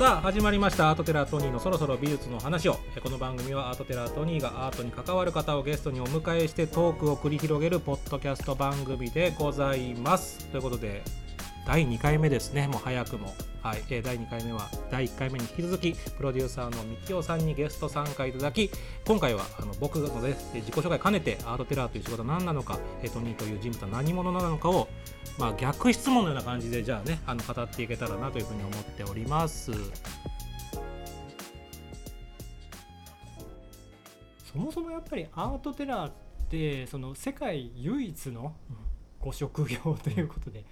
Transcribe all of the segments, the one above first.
さあ始まりました。アートテラートニーのそろそろ美術の話を。えこの番組はアートテラートニーがアートに関わる方をゲストにお迎えしてトークを繰り広げるポッドキャスト番組でございます。ということで第2回目ですね。もう早くも。はい、えー第2回目は第1回目に引き続きプロデューサーのみきおさんにゲスト参加いただき今回はあの僕のでえー自己紹介兼ねてアートテラーという仕事は何なのか、えートニーという人物は何者なのかを、まあ、逆質問のような感じでじゃあねあの語っていけたらなというふうに思っております。そもそもやっぱりアートテラーってその世界唯一のご職業ということで、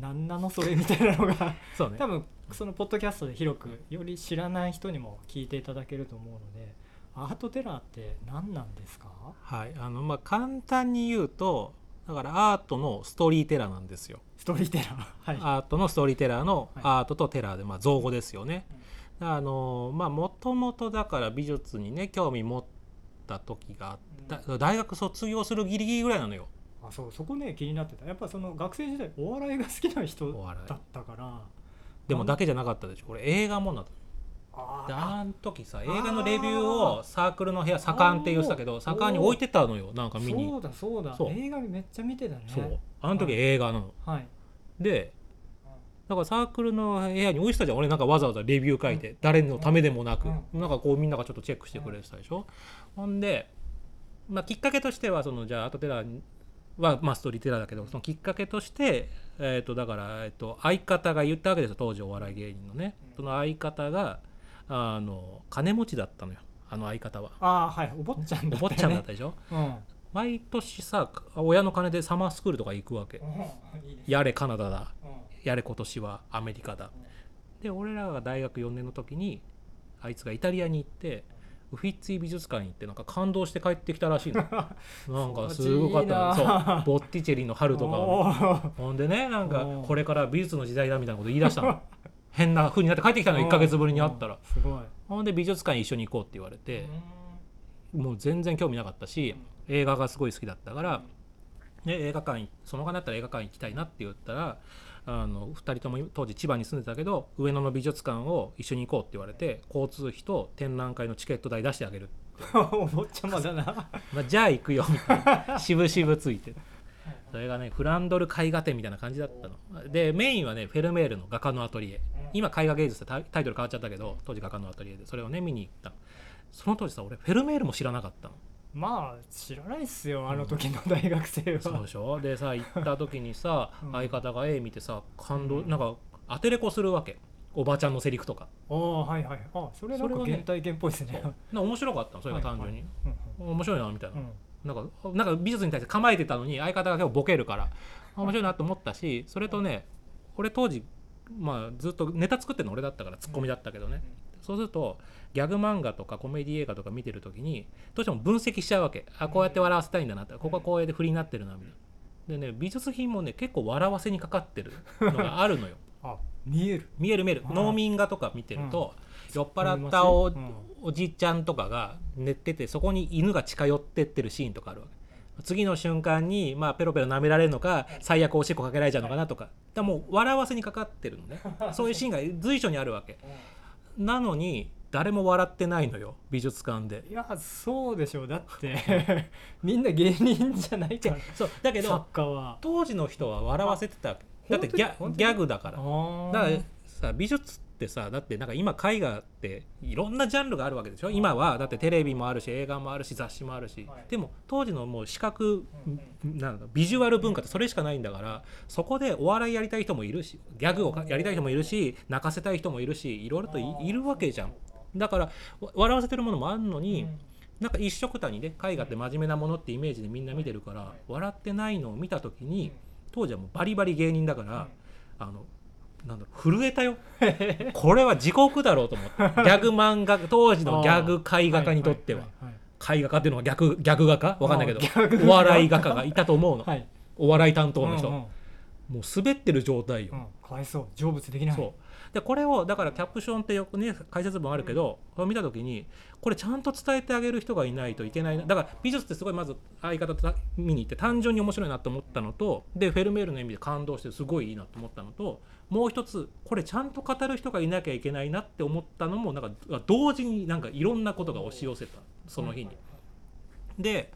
何なのそれみたいなのがそうね。多分そのポッドキャストで広くより知らない人にも聞いていただけると思うのでアートテラーって何なんですか？はいあのまあ、簡単に言うとだからアートのストーリーテラーなんですよ。ストーリーテラー？はい。アートのストーリーテラーのはい。アートとテラーで、まあ、造語ですよね。あのまあもともとだから美術にね興味持った時があった。大学卒業するギリギリぐらいなのよあそうそこね気になってた。やっぱその学生時代お笑いが好きな人だったから。でもだけじゃなかったでしょ。これ映画もなのであーあの時さ映画のレビューをサークルの部屋左官って言ってたけど左官に置いてたのよ。なんか見に。そうだそうだ。映画めっちゃ見てたね。そう。あの時映画なの。はい。でだからサークルの部屋に置いてたじゃん。俺なんかわざわざレビュー書いて、誰のためでもなく、うなんかこうみんながちょっとチェックしてくれてたでしょ、ほんで、まあ、きっかけとしてはそのじゃあアートテラーは、まあ、ストーリーテラーだけどそのきっかけとして、えー、とだから、えー、と相方が言ったわけですよ当時お笑い芸人のね、その相方があの金持ちだったのよあの相方は。ああはいお坊ちゃんだお坊ちゃんだっねたでしょ？うん。毎年さ親の金でサマースクールとか行くわけ。いいですやれカナダだ。うん。やれ今年はアメリカだ。で俺らが大学4年の時にあいつがイタリアに行ってウフィッツィ美術館に行ってなんか感動して帰ってきたらしいの。なんかすごかったそう。ボッティチェリの春とか。ほんでねなんかこれから美術の時代だみたいなこと言い出したの。変な風になって帰ってきたの。1ヶ月ぶりに会ったら。うんすごい。ほんで美術館一緒に行こうって言われて。もう全然興味なかったし映画がすごい好きだったから。で映画館その他だったら映画館行きたいなって言ったらあの2人とも当時千葉に住んでたけど上野の美術館を一緒に行こうって言われて交通費と展覧会のチケット代出してあげる、お坊ちゃまだな。まあ、じゃあ行くよみたいな。渋々ついて。それがねフランドル絵画展みたいな感じだったの。でメインはねフェルメールの画家のアトリエ。今絵画芸術ってタイタイトル変わっちゃったけど当時画家のアトリエで。それをね見に行った。その当時さ俺フェルメールも知らなかったのまあ知らないっすよあの時の大学生は、そうでしょ？でさ 行った時にさうん。相方が絵見てさ感動、うん。なんかアテレコするわけ。おばちゃんのセリフとか。ああはいはい。あそれなんか原体験っぽいですね。な面白かったのそれが単純に、うん面白いなみたいな、うん。なんかなんか美術に対して構えてたのに相方が結構ボケるからあ面白いなと思ったしそれとね俺当時まあずっとネタ作ってるの俺だったからツッコミだったけどね、そうするとギャグ漫画とかコメディ映画とか見てる時にどうしても分析しちゃうわけ。あこうやって笑わせたいんだなって。ここはこうやって振りになってるなみたいな。でね美術品もね結構笑わせにかかってるのがあるのよ。あ見える。見える見える。農民画とか見てると、酔っ払ったお,、うん。おじいちゃんとかが寝ててそこに犬が近寄ってってるシーンとかあるわけ。次の瞬間に、まあ、ペロペロ舐められるのか最悪おしっこかけられちゃうのかなとか。だもう笑わせにかかってるのね。そういうシーンが随所にあるわけなのに誰も笑ってないのよ美術館で。いやそうでしょうだって。みんな芸人じゃないから。そうだけど当時の人は笑わせてた。だってギャギャグだから。あだからさ美術ってさだってなんか今絵画っていろんなジャンルがあるわけでしょ？今はだってテレビもあるし映画もあるし雑誌もあるし、はい。でも当時のもう視覚なんだビジュアル文化ってそれしかないんだからそこでお笑いやりたい人もいるしギャグをかやりたい人もいるし泣かせたい人もいるしいろいろといるわけじゃん。だからわ笑わせてるものもあるのに、うん。なんか一緒くたにね絵画って真面目なものってイメージでみんな見てるから笑ってないのを見た時に当時はもうバリバリ芸人だからあのなんだろう震えたよ。これは地獄だろうと思って。ギャグ漫画当時のギャグ絵画家にとっては。絵画家っていうのは逆ギャグ画家？わかんないけど。お笑い画家がいたと思うの。はい。お笑い担当の人。うんうん。もう滑ってる状態よ。うん。かわいそう。成仏できない。そう。でこれをだからキャプションってよくね解説文あるけど、これ見た時にこれちゃんと伝えてあげる人がいないといけない。なだから美術ってすごいまず相方と見に行って単純に面白いなと思ったのとでフェルメールの意味で感動してすごいいいなと思ったのともう一つこれちゃんと語る人がいなきゃいけないなって思ったのもなんか同時になんかいろんなことが押し寄せたその日に。で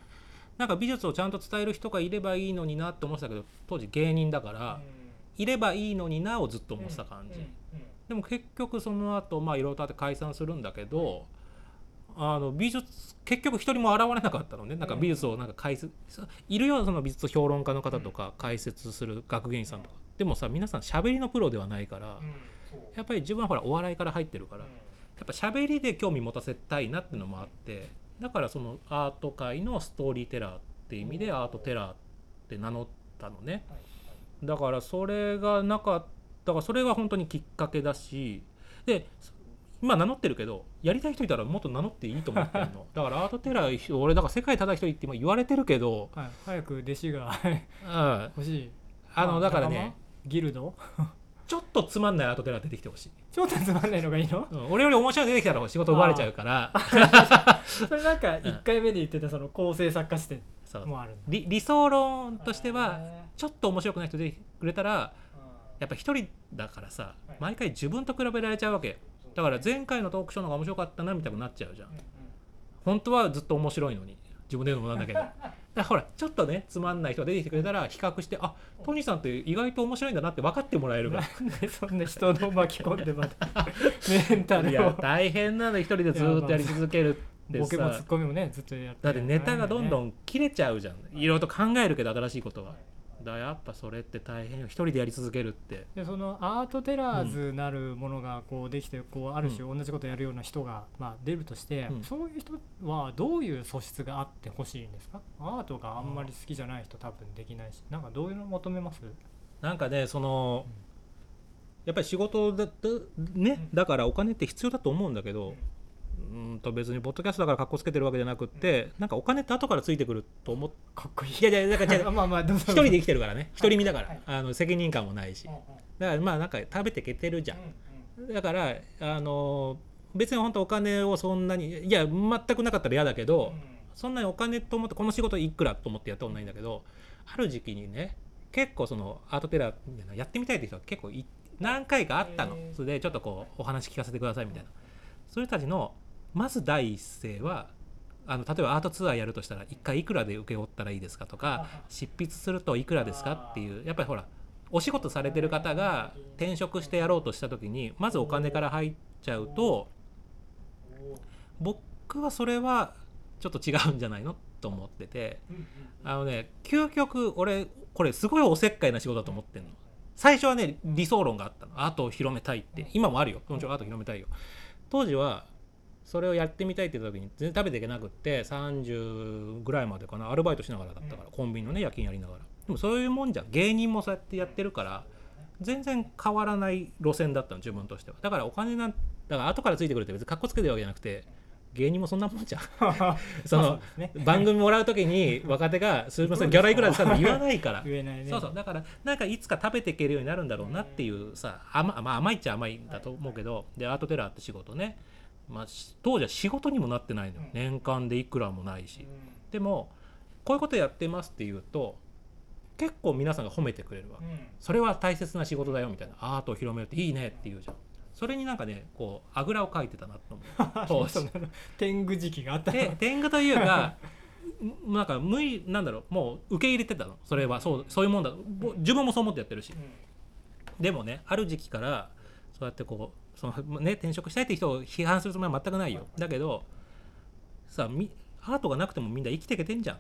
なんか美術をちゃんと伝える人がいればいいのになって思ってたけど当時芸人だから、いればいいのになをずっと思ってた感じ。でも結局その後まあいろいろとあって解散するんだけどあの美術結局一人も現れなかったのね。なんか美術をなんか解説いるよその美術評論家の方とか解説する学芸員さんとか。でもさ皆さん喋りのプロではないからやっぱり自分はほらお笑いから入ってるからやっぱ喋りで興味持たせたいなっていうのもあってだからそのアート界のストーリーテラーっていう意味でアートテラーって名乗ったのね。だからそれがなかったからそれが本当にきっかけだしで今名乗ってるけどやりたい人いたらもっと名乗っていいと思ってるの。だからアートテラー俺だから世界叩く人って今言われてるけど、はい、早く弟子がうん、欲しい。あのだからねギルド？ちょっとつまんないアートテラー出てきてほしい、ちょっとつまんないのがいいの？うん、俺より面白いの出てきたら仕事奪われちゃうから。それなんか1回目で言ってたその構成作家視点もある理理想論としてはへちょっと面白くない人出てくれたらー。やっぱ一人だからさはい。毎回自分と比べられちゃうわけだから前回のトークショーの方が面白かったなみたいになっちゃうじゃん。うんうん。本当はずっと面白いのに自分で言うのもなんだけど。だからほらちょっとねつまんない人が出てきてくれたら比較してあトニーさんって意外と面白いんだなって分かってもらえるかなんでそんな人の巻き込んでまた メンタらいやルを大変なの一人でずーっとやり続けるってボケもツさッコミもねずっとやってだってネタがどんどんん切れちゃうじゃん。い。ろいろと考えるけど新しいことは。だからやっぱそれって大変よ。一人でやり続けるって。でそのアートテラーズなるものがこうできてこうある種同じことやるような人がまあ出るとして、うん。そういう人はどういう素質があってほしいんですか？アートがあんまり好きじゃない人多分できないし。なんかどういうの求めます？なんかねそのやっぱり仕事だだね。だからお金って必要だと思うんだけどうーんと別にポッドキャストだから格好つけてるわけじゃなくってなんかお金って後からついてくると思っかっこいい。いやいやだから違う。まあ一人で生きてるからね。独り身だかはい。らあの責任感もないし。うんだからまあなんか食べていけてるじゃうんん。だからあの別に本当お金をそんなにいや全くなかったら嫌だけどそんなにお金と思ってこの仕事いくらと思ってやったことないんだけどある時期にね結構そのアートテラやってみたいって人が結構い何回かあったの。それでちょっとこうお話聞かせてくださいみたいなそういう人たちのまず第一声はあの例えばアートツアーやるとしたら1回いくらで請け負ったらいいですかとか執筆するといくらですかっていうやっぱりほらお仕事されてる方が転職してやろうとした時にまずお金から入っちゃうと僕はそれはちょっと違うんじゃないのと思っててあのね究極俺これすごいおせっかいな仕事だと思ってんの。最初はね理想論があったの。アートを広めたいって。今もあるよ。もちろんアート広めたいよ当時はそれをやってみたいって言った時に全然食べていけなくって30ぐらいまでかなアルバイトしながらだったから、コンビニのね夜勤やりながら。でもそういうもんじゃん。芸人もそうやってやってるから全然変わらない路線だったの自分としては。だからお金なんだから後からついてくるって別にかっこつけてるわけじゃなくて芸人もそんなもんじゃん。その、ね。番組もらう時に 若手が「すみませんギャラいくらですか?」って言わないから。言えないね。そうそう。だからなんかいつか食べていけるようになるんだろうなっていうさ甘,、まあ、甘いっちゃ甘いんだと思うけどでアートテラーって仕事ね、まあ、し当時は仕事にもなってないのよ。うん。年間でいくらもないし。でもこういうことやってますって言うと結構皆さんが褒めてくれるわけ。それは大切な仕事だよみたいな。アートを広めるっていいねって言うじゃんそれになんかねこうあぐらをかいてたなと思う。天狗時期があったの？で天狗というかん なんか無理なんだろうもう受け入れてたの。それはそうそういうもんだ。ぼ自分もそう思ってやってるし。でもねある時期からそうやってこうその、ね、転職したいって人を批判するつもりは全くないよ。だけどさみアートがなくてもみんな生きていけてんじゃん。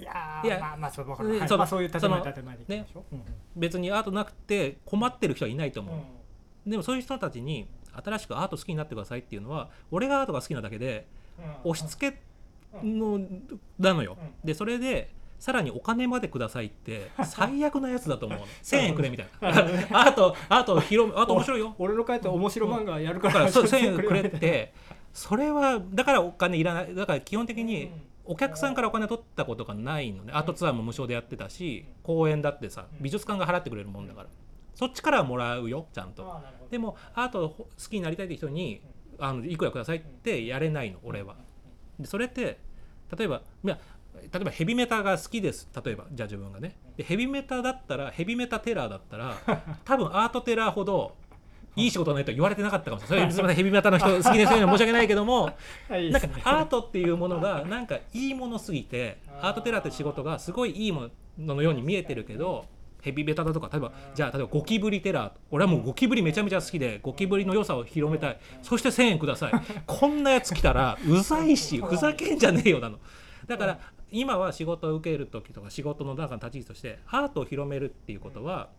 いやいやーまあまあそう分かる、はい。そのまあ、そういう建前建前でいきましょう、別にアートなくて困ってる人はいないと思う、うんでもそういう人たちに新しくアート好きになってくださいっていうのは俺がアートが好きなだけでうん。押し付けのなのよ。うん。でそれでさらにお金までくださいって最悪なやつだと思う。の1000円くれみたいな。アートアート広めアート面白いよ。俺の書いた面白漫画やるかららそう1000円くれってそれはだからお金いらない。だから基本的にお客さんからお金取ったことがないのね。アートツアーも無償でやってたし公演だってさ美術館が払ってくれるもんだからそっちからはもらうよちゃんと。でもアートを好きになりたいって人にあのいくらくださいってやれないの俺は。でそれって例えばいや例えばヘビメタが好きです。例えばじゃあ自分がね。でヘビメタだったらヘビメタテラーだったら 多分アートテラーほどいい仕事ないとは言われてなかったかもしれない。それすみませんヘビメタの人好きですよね申し訳ないけども。なんかアートっていうものがなんかいいものすぎてアートテラーって仕事がすごいいいもののように見えてるけどヘビベタだとか例えばじゃあ例えばゴキブリテラー俺はもうゴキブリめちゃめちゃ好きでゴキブリの良さを広めたい。そして1000円ください。こんなやつ来たらうざいしふざけんじゃねえよなの。だから今は仕事を受ける時とか仕事の中の立ち位置としてアートを広めるっていうことは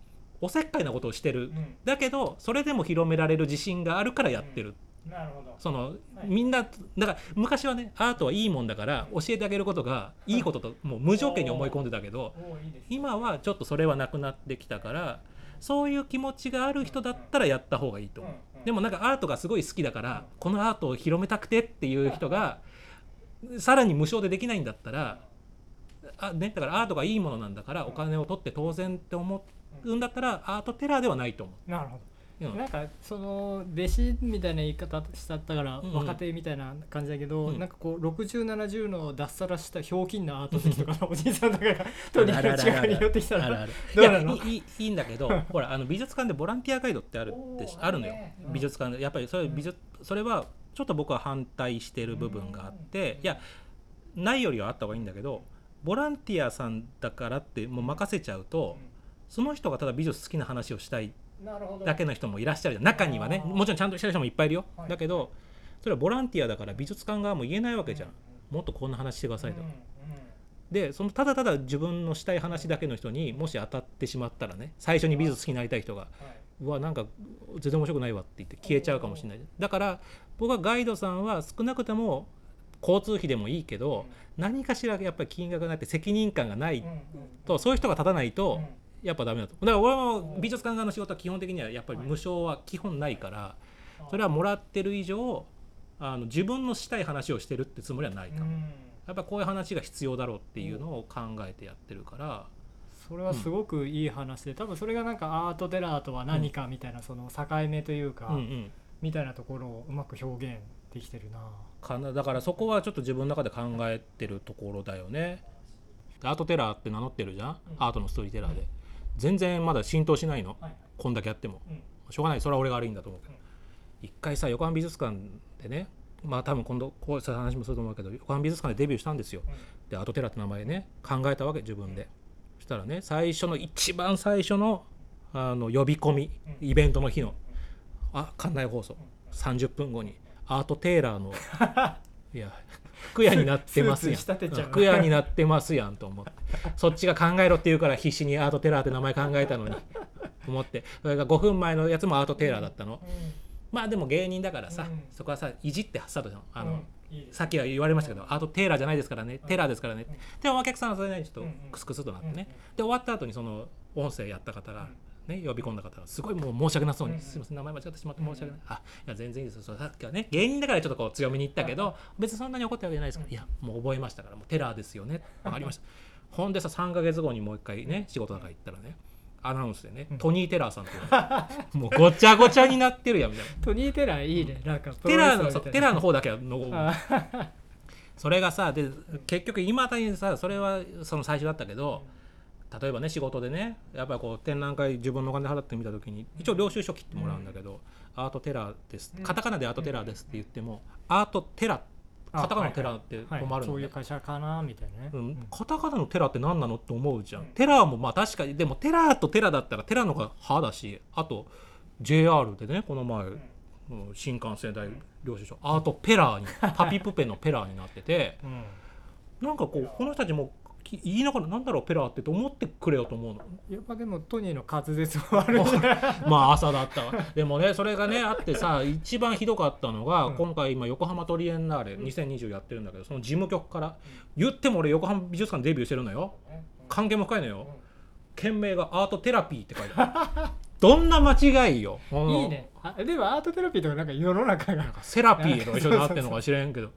おせっかいなことをしてる。うんだけどそれでも広められる自信があるからやってるなるほど。そのはい。みんなだから昔はねアートはいいもんだから教えてあげることがいいことともう無条件に思い込んでたけど今はちょっとそれはなくなってきたからそういう気持ちがある人だったらやった方がいいと思う。でもなんかアートがすごい好きだからこのアートを広めたくてっていう人がさらに無償でできないんだったらあ、ね、だからアートがいいものなんだからお金を取って当然って思うんだったらアートテラーではないと思なるほどう、うん。なんかその弟子みたいな言い方しちゃったからうん。うん若手みたいな感じだけど、うん。なんかこう6070の脱サラしたひょうきんなアート好きとかの おじいさんとかがとにかく近くに寄ってきたらどうなの？いやいいいいんだけど ほらあの美術館でボランティアガイドってあるあるのよ。美術館で。やっぱりそれ美術それはちょっと僕は反対してる部分があっていやないよりはあった方がいいんだけどボランティアさんだからってもう任せちゃうとその人がただ美術好きな話をしたいなるほどだけの人もいらっしゃるじゃん。中にはね。もちろんちゃんとしてる人もいっぱいいるよ。はい。だけどそれはボランティアだから美術館側も言えないわけじゃん。うんもっとこんな話してくださいと。でそのただただ自分のしたい話だけの人にもし当たってしまったらね最初に美術好きになりたい人がはい。うわなんか全然面白くないわって言って消えちゃうかもしれない。だから僕はガイドさんは少なくとも交通費でもいいけど何かしらやっぱり金額がなって責任感がないとそういう人が立たないとうんやっぱダメだと。だから俺も美術館側の仕事は基本的にはやっぱり無償は基本ないからそれはもらってる以上あの自分のしたい話をしてるってつもりはないかやっぱこういう話が必要だろうっていうのを考えてやってるから。それはすごくいい話で多分それがなんかアートテラーとは何かみたいなその境目というか、うんうん。みたいなところをうまく表現できてるな。かな。だからそこはちょっと自分の中で考えてるところだよね。アートテラーって名乗ってるじゃん、うん。アートのストーリーテラーで全然まだ浸透しないの。はい。こんだけやっても。うん。しょうがない。それは俺が悪いんだと思うけど、うん。一回さ横浜美術館でねまあ多分今度こういう話もすると思うけど横浜美術館でデビューしたんですよ。でアートテラーって名前ね考えたわけ自分で。そしたらね最初の一番最初のあの呼び込みうん。イベントの日のあ館内放送。30分後にアートテーラーの いや服屋になってますやん。服屋になってますやんと思って。そっちが考えろって言うから必死にアートテラーって名前考えたのに。思って。それが5分前のやつもアートテーラーだったの。まあでも芸人だからさ、うん。そこはさいじってスタートじゃん。あの、うん。いいさっきは言われましたけど、アートテーラーじゃないですからね、テラーですからね。でもお客さんはそれなりにちょっとクスクスとなってね。で、終わった後にその音声やった方が、ね、呼び込んだ方が、すごいもう申し訳なそうに、うんすみません、名前間違ってしまって申し訳ない。あ、いや、全然いいですよ。さっきはね、芸人だからちょっとこう強めに言ったけど、別にそんなに怒ってるわけじゃないですから、いや、もう覚えましたから、もうテラーですよね。わかりました。ほんでさ、3ヶ月後にもう一回ね、仕事なんか行ったらね、アナウンスでね、トニー・テラーさんってもうごちゃごちゃになってるやんみたいな。トニー・テラーいいねなんかプテラーのそうテラーの方だけはのあそれがさで結局いまだにさそれはその最初だったけど例えばね仕事でねやっぱりこう展覧会自分のお金払ってみた時に一応領収書切ってもらうんだけど、アートテラーです。うん。カタカナでアートテラーですって言っても、アートテラカタカナのテラーってはい困るのね。そういう会社かなみたいなね、うん、カタカナのテラって何なのって思うじゃん、うん。テラーもまあ確かにでもテラーとテラだったらテラの方が派だしあと JR でねこの前、うん。新幹線代領収書アートペラーに パピプペのペラーになっててうん。なんかこうこの人たちもき言いながらなんだろうペラーってと思ってくれよと思うの。やっぱでもトニーの滑舌も悪い。まあ朝だったわ。でもねそれがねあってさ一番ひどかったのが、うん。今回今横浜トリエンナーレ2020やってるんだけどその事務局から言っても俺横浜美術館デビューしてるのよ。関係も深いのよ。件名がアートテラピーって書いてある どんな間違いよ。いいね。あでもアートテラピーとかなんか世の中が。なんかセラピーと一緒になってるのか知れんけど。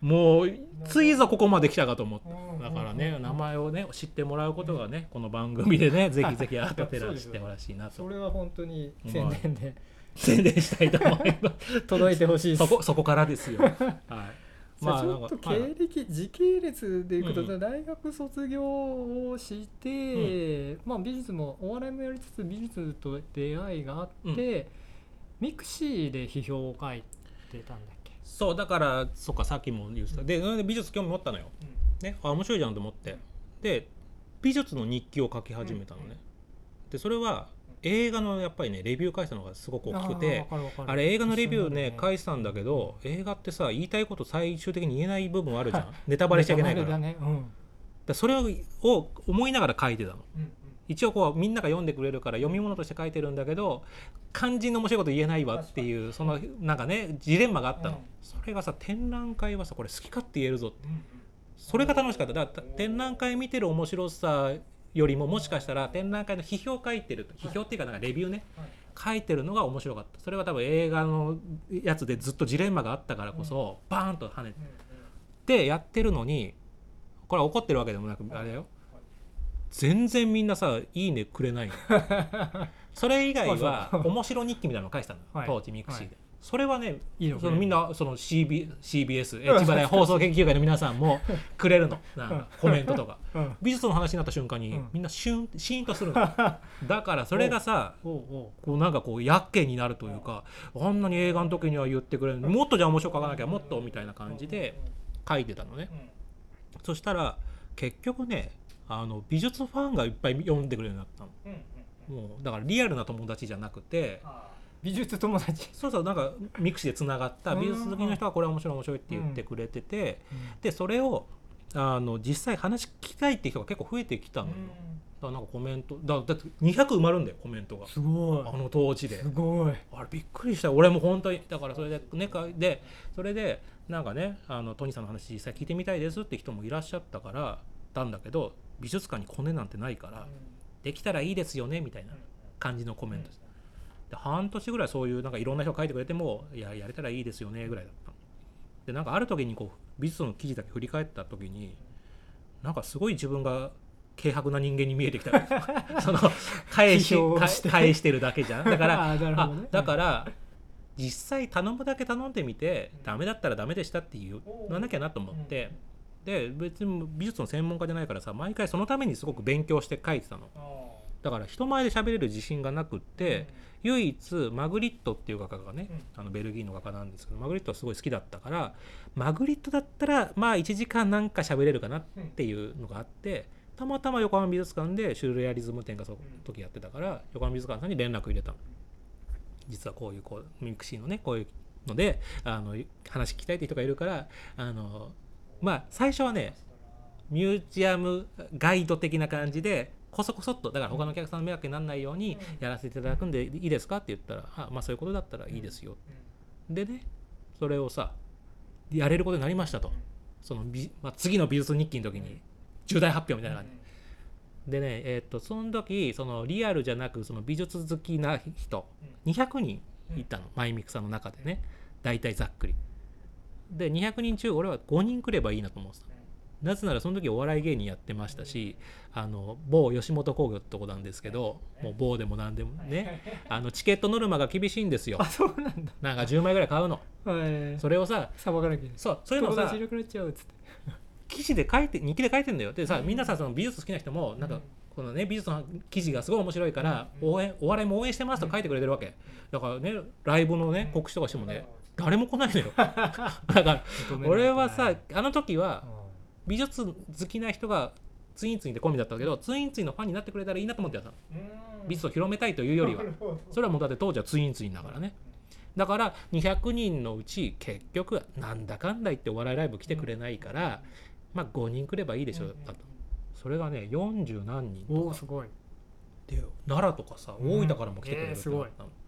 もうついぞここまで来たかと思ってだからね名前をね知ってもらうことがねこの番組でねぜひぜひアートテラしてほしいなと。それは本当に宣伝で。宣伝したいと思います。届いてほしいです。そこそこからですよ。はいまあ、ちょっと経歴、時系列でいくと、うん大学卒業をして、まあ、美術もお笑いもやりつつ美術と出会いがあって、ミクシーで批評を書いてたんだっけ、そうだからそっかさっきも言ってた。でで美術興味持ったのよ。ねあ面白いじゃんと思って。で美術の日記を書き始めたのね、でそれは映画のやっぱりねレビュー返したのがすごく大きくてあれ映画のレビューね一緒なんだ返したんだけど映画ってさ言いたいこと最終的に言えない部分あるじゃん。ネタバレしちゃいけないから。ね。うん。でそれをを思いながら書いてたの。うん。一応こうみんなが読んでくれるから読み物として書いてるんだけど肝心の面白いこと言えないわっていうそのなんかねジレンマがあったの、うん。それがさ展覧会はさこれ好き勝手言えるぞって。それが楽しかった。だから展覧会見てる面白さよりももしかしたら展覧会の批評書いてる批評っていうかなんかレビューね。はい。書いてるのが面白かった。それは多分映画のやつでずっとジレンマがあったからこそバーンと跳ねてやってるのにこれは怒ってるわけでもなくあれよ。全然みんなさ「いいね」くれないの。それ以外は面白日記みたいなの書いてたの、はい。当時ミクシーで、はいそれはねいいの。そのみんなその CB CBS え千葉大放送研究会の皆さんもくれるの。なんかコメントとか。うん。美術の話になった瞬間に、うん。みんなシュンシーンとするの。だからそれがさこうなんかこうやっけになるというかあんなに映画の時には言ってくれるもっとじゃあ面白く書かなきゃもっとみたいな感じで書いてたのね。そしたら結局ねあの美術ファンがいっぱい読んでくれるようになったの。もうだからリアルな友達じゃなくて美術友達。そうそうなんかミクシーでつながったうん美術好きの人はこれ面白い面白いって言ってくれてて、でそれをあの実際話聞きたいっていう人が結構増えてきたの。よ、だからなんかコメントだだって200埋まるんだよコメントが。すごい。あの当時で。すごい。あれびっくりした。俺も本当にだからそれでねかでそれでなんかねあのトニーさんの話実際聞いてみたいですって人もいらっしゃったからたんだけど美術館にコネなんてないからできたらいいですよねみたいな感じのコメント。ですで半年ぐらいそういうなんかいろんな人が書いてくれてもいややれたらいいですよねぐらいだったの。でなんかある時にこう美術の記事だけ振り返った時になんかすごい自分が軽薄な人間に見えてきた。その返し返してるだけじゃん。だからね。だから実際頼むだけ頼んでみてダメだったらダメでしたって言わなきゃなと思って。で別に美術の専門家じゃないからさ毎回そのためにすごく勉強して書いてたのだから人前で喋れる自信がなくって唯一マグリットっていう画家がねあのベルギーの画家なんですけどマグリットはすごい好きだったからマグリットだったらまあ1時間なんか喋れるかなっていうのがあってたまたま横浜美術館でシュルレアリズム展がその時やってたから横浜美術館さんに連絡入れたの。実はこういうこうミクシーのねこういうのであの話聞きたいって人がいるからあのまあ最初はねミュージアムガイド的な感じでこそこそっとだから他のお客さんの迷惑にならないようにやらせていただくんでいいですかって言ったらあまあそういうことだったらいいですよ。でねそれをさやれることになりましたと。その美、まあ、次の美術日記の時に重大発表みたいな感じ。でねえーっとその時そのリアルじゃなくその美術好きな人200人いたのマイミクさんの中でね。大体ざっくり。で200人中俺は5人来ればいいなと思ってたなぜならその時お笑い芸人やってましたしあの某吉本興業ってとこなんですけどもう某でも何でもねあのチケットノルマが厳しいんですよ。あそうなんだ。なんか10枚ぐらい買うの。はい。それをささばかなきゃいけない。そうそういうのをさ友達いなくなっちゃうっつって。記事で書いて日記で書いてんだよ。でさみんなさその美術好きな人もなんかこのね美術の記事がすごい面白いから応援お笑いも応援してますと書いてくれてるわけ。だからねライブのね告知とかしてもね誰も来ないのよ。だから俺はさあの時は美術好きな人がツインツインでコンビだったけどツインツインのファンになってくれたらいいなと思ってやったの美術を広めたいというよりは。それはもうだって当時はツインツインだからね。だから200人のうち結局なんだかんだ言ってお笑いライブ来てくれないから、まあ5人来ればいいでしょだと。それがね40何人とか。おおすごい。で奈良とかさ大分からも来てくれるえーすごいってなったの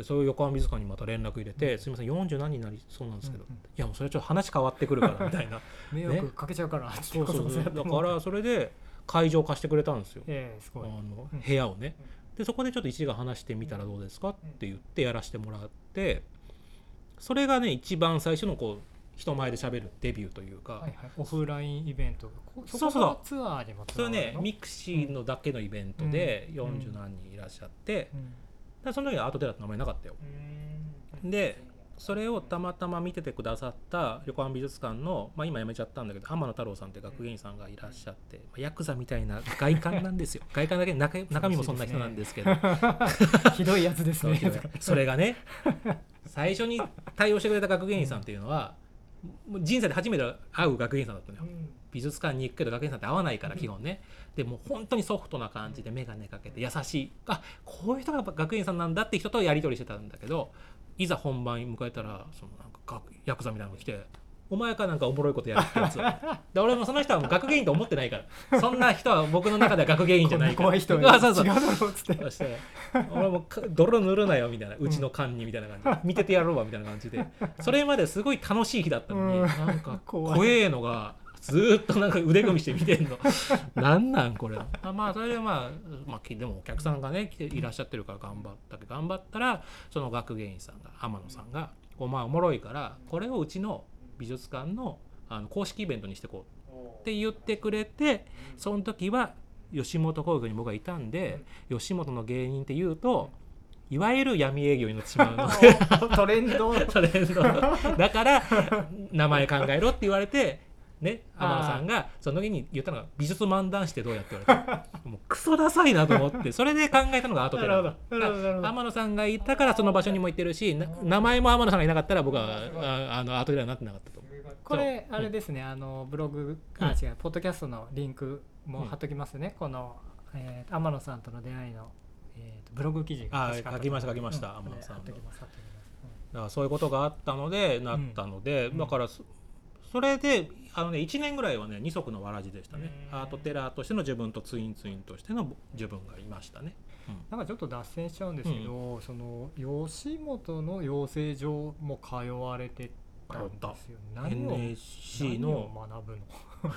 でそういう横浜美術館にまた連絡入れて「すみません40何人になりそうなんですけど、うんうんいやもうそれちょっと話変わってくるから」みたいな。迷惑かけちゃうからそうそうそう。だからそれで会場貸してくれたんですよ。ええすごい。あのうん。部屋をね。でそこでちょっと1時間話してみたらどうですかって言ってやらせてもらってそれがね一番最初のこう人前で喋るデビューというか、はいはい、オフラインイベント。こそうそう。ツアーにもつそれねミクシーのだけのイベントでうん。40何人いらっしゃって、うん。だからその時はアートテラって名前なかったよ。でそれをたまたま見ててくださった横浜美術館の、まあ、今辞めちゃったんだけど天野太郎さんって学芸員さんがいらっしゃって、まあヤクザみたいな外観なんですよ。外観だけで中中身もそんな人なんですけど。ひどいやつですね。それがね最初に対応してくれた学芸員さんっていうのは人生で初めて会う学芸員さんだったのよ美術館に行くけど学芸員さんって会わないから基本ね。でもう本当にソフトな感じで眼鏡かけて優しい。あこういう人が学芸員さんなんだって人とやり取りしてたんだけどいざ本番迎えたらそのなんか学ヤクザみたいなのが来てお前かなんかおもろいことやるってやつ。で俺もその人はもう学芸員と思ってないからそんな人は僕の中では学芸員じゃないから。怖い人あ そうそう違うだろうっつって。そして俺もか泥塗るなよみたいなうちの缶にみたいな感じ。で見ててやろうわみたいな感じで。それまですごい楽しい日だったのにうん。なんか怖い。怖えのがずーっとなんか腕組みして見てんの。なんなんこれ。あまあそれでまあ、まあ、きでもお客さんがね来ていらっしゃってるから頑張ったけど頑張ったらその学芸員さんが天野さんがこうまあおもろいからこれをうちの美術館のあの公式イベントにしてこうって言ってくれてその時は吉本興業に僕がいたんで吉本の芸人っていうといわゆる闇営業になってしまうの。で トレンド。トレンド。だから名前考えろって言われてね天野さんがその時に言ったのが美術漫談師ってどうやって言われた もうクソダサいなと思ってそれで考えたのがアートテラ天野さんがいたからその場所にも行ってるしな名前も天野さんがいなかったら僕はああのアートテラになってなかったと思う。これあれですねあのブログあ違うポッドキャストのリンクも貼っときますね。このえー天野さんとの出会いのえーとブログ記事が書きました書きましたうん。天野さんの。貼っときまだからそういうことがあったのでなったので、うん。だからそそれであの、ね、1年ぐらいはね二足のわらじでしたね、うんアートテラーとしての自分とツインツインとしての自分がいましたね、なんかちょっと脱線しちゃうんですけど、その吉本の養成所も通われてたんですよ。何を NSC 何をの学ぶの？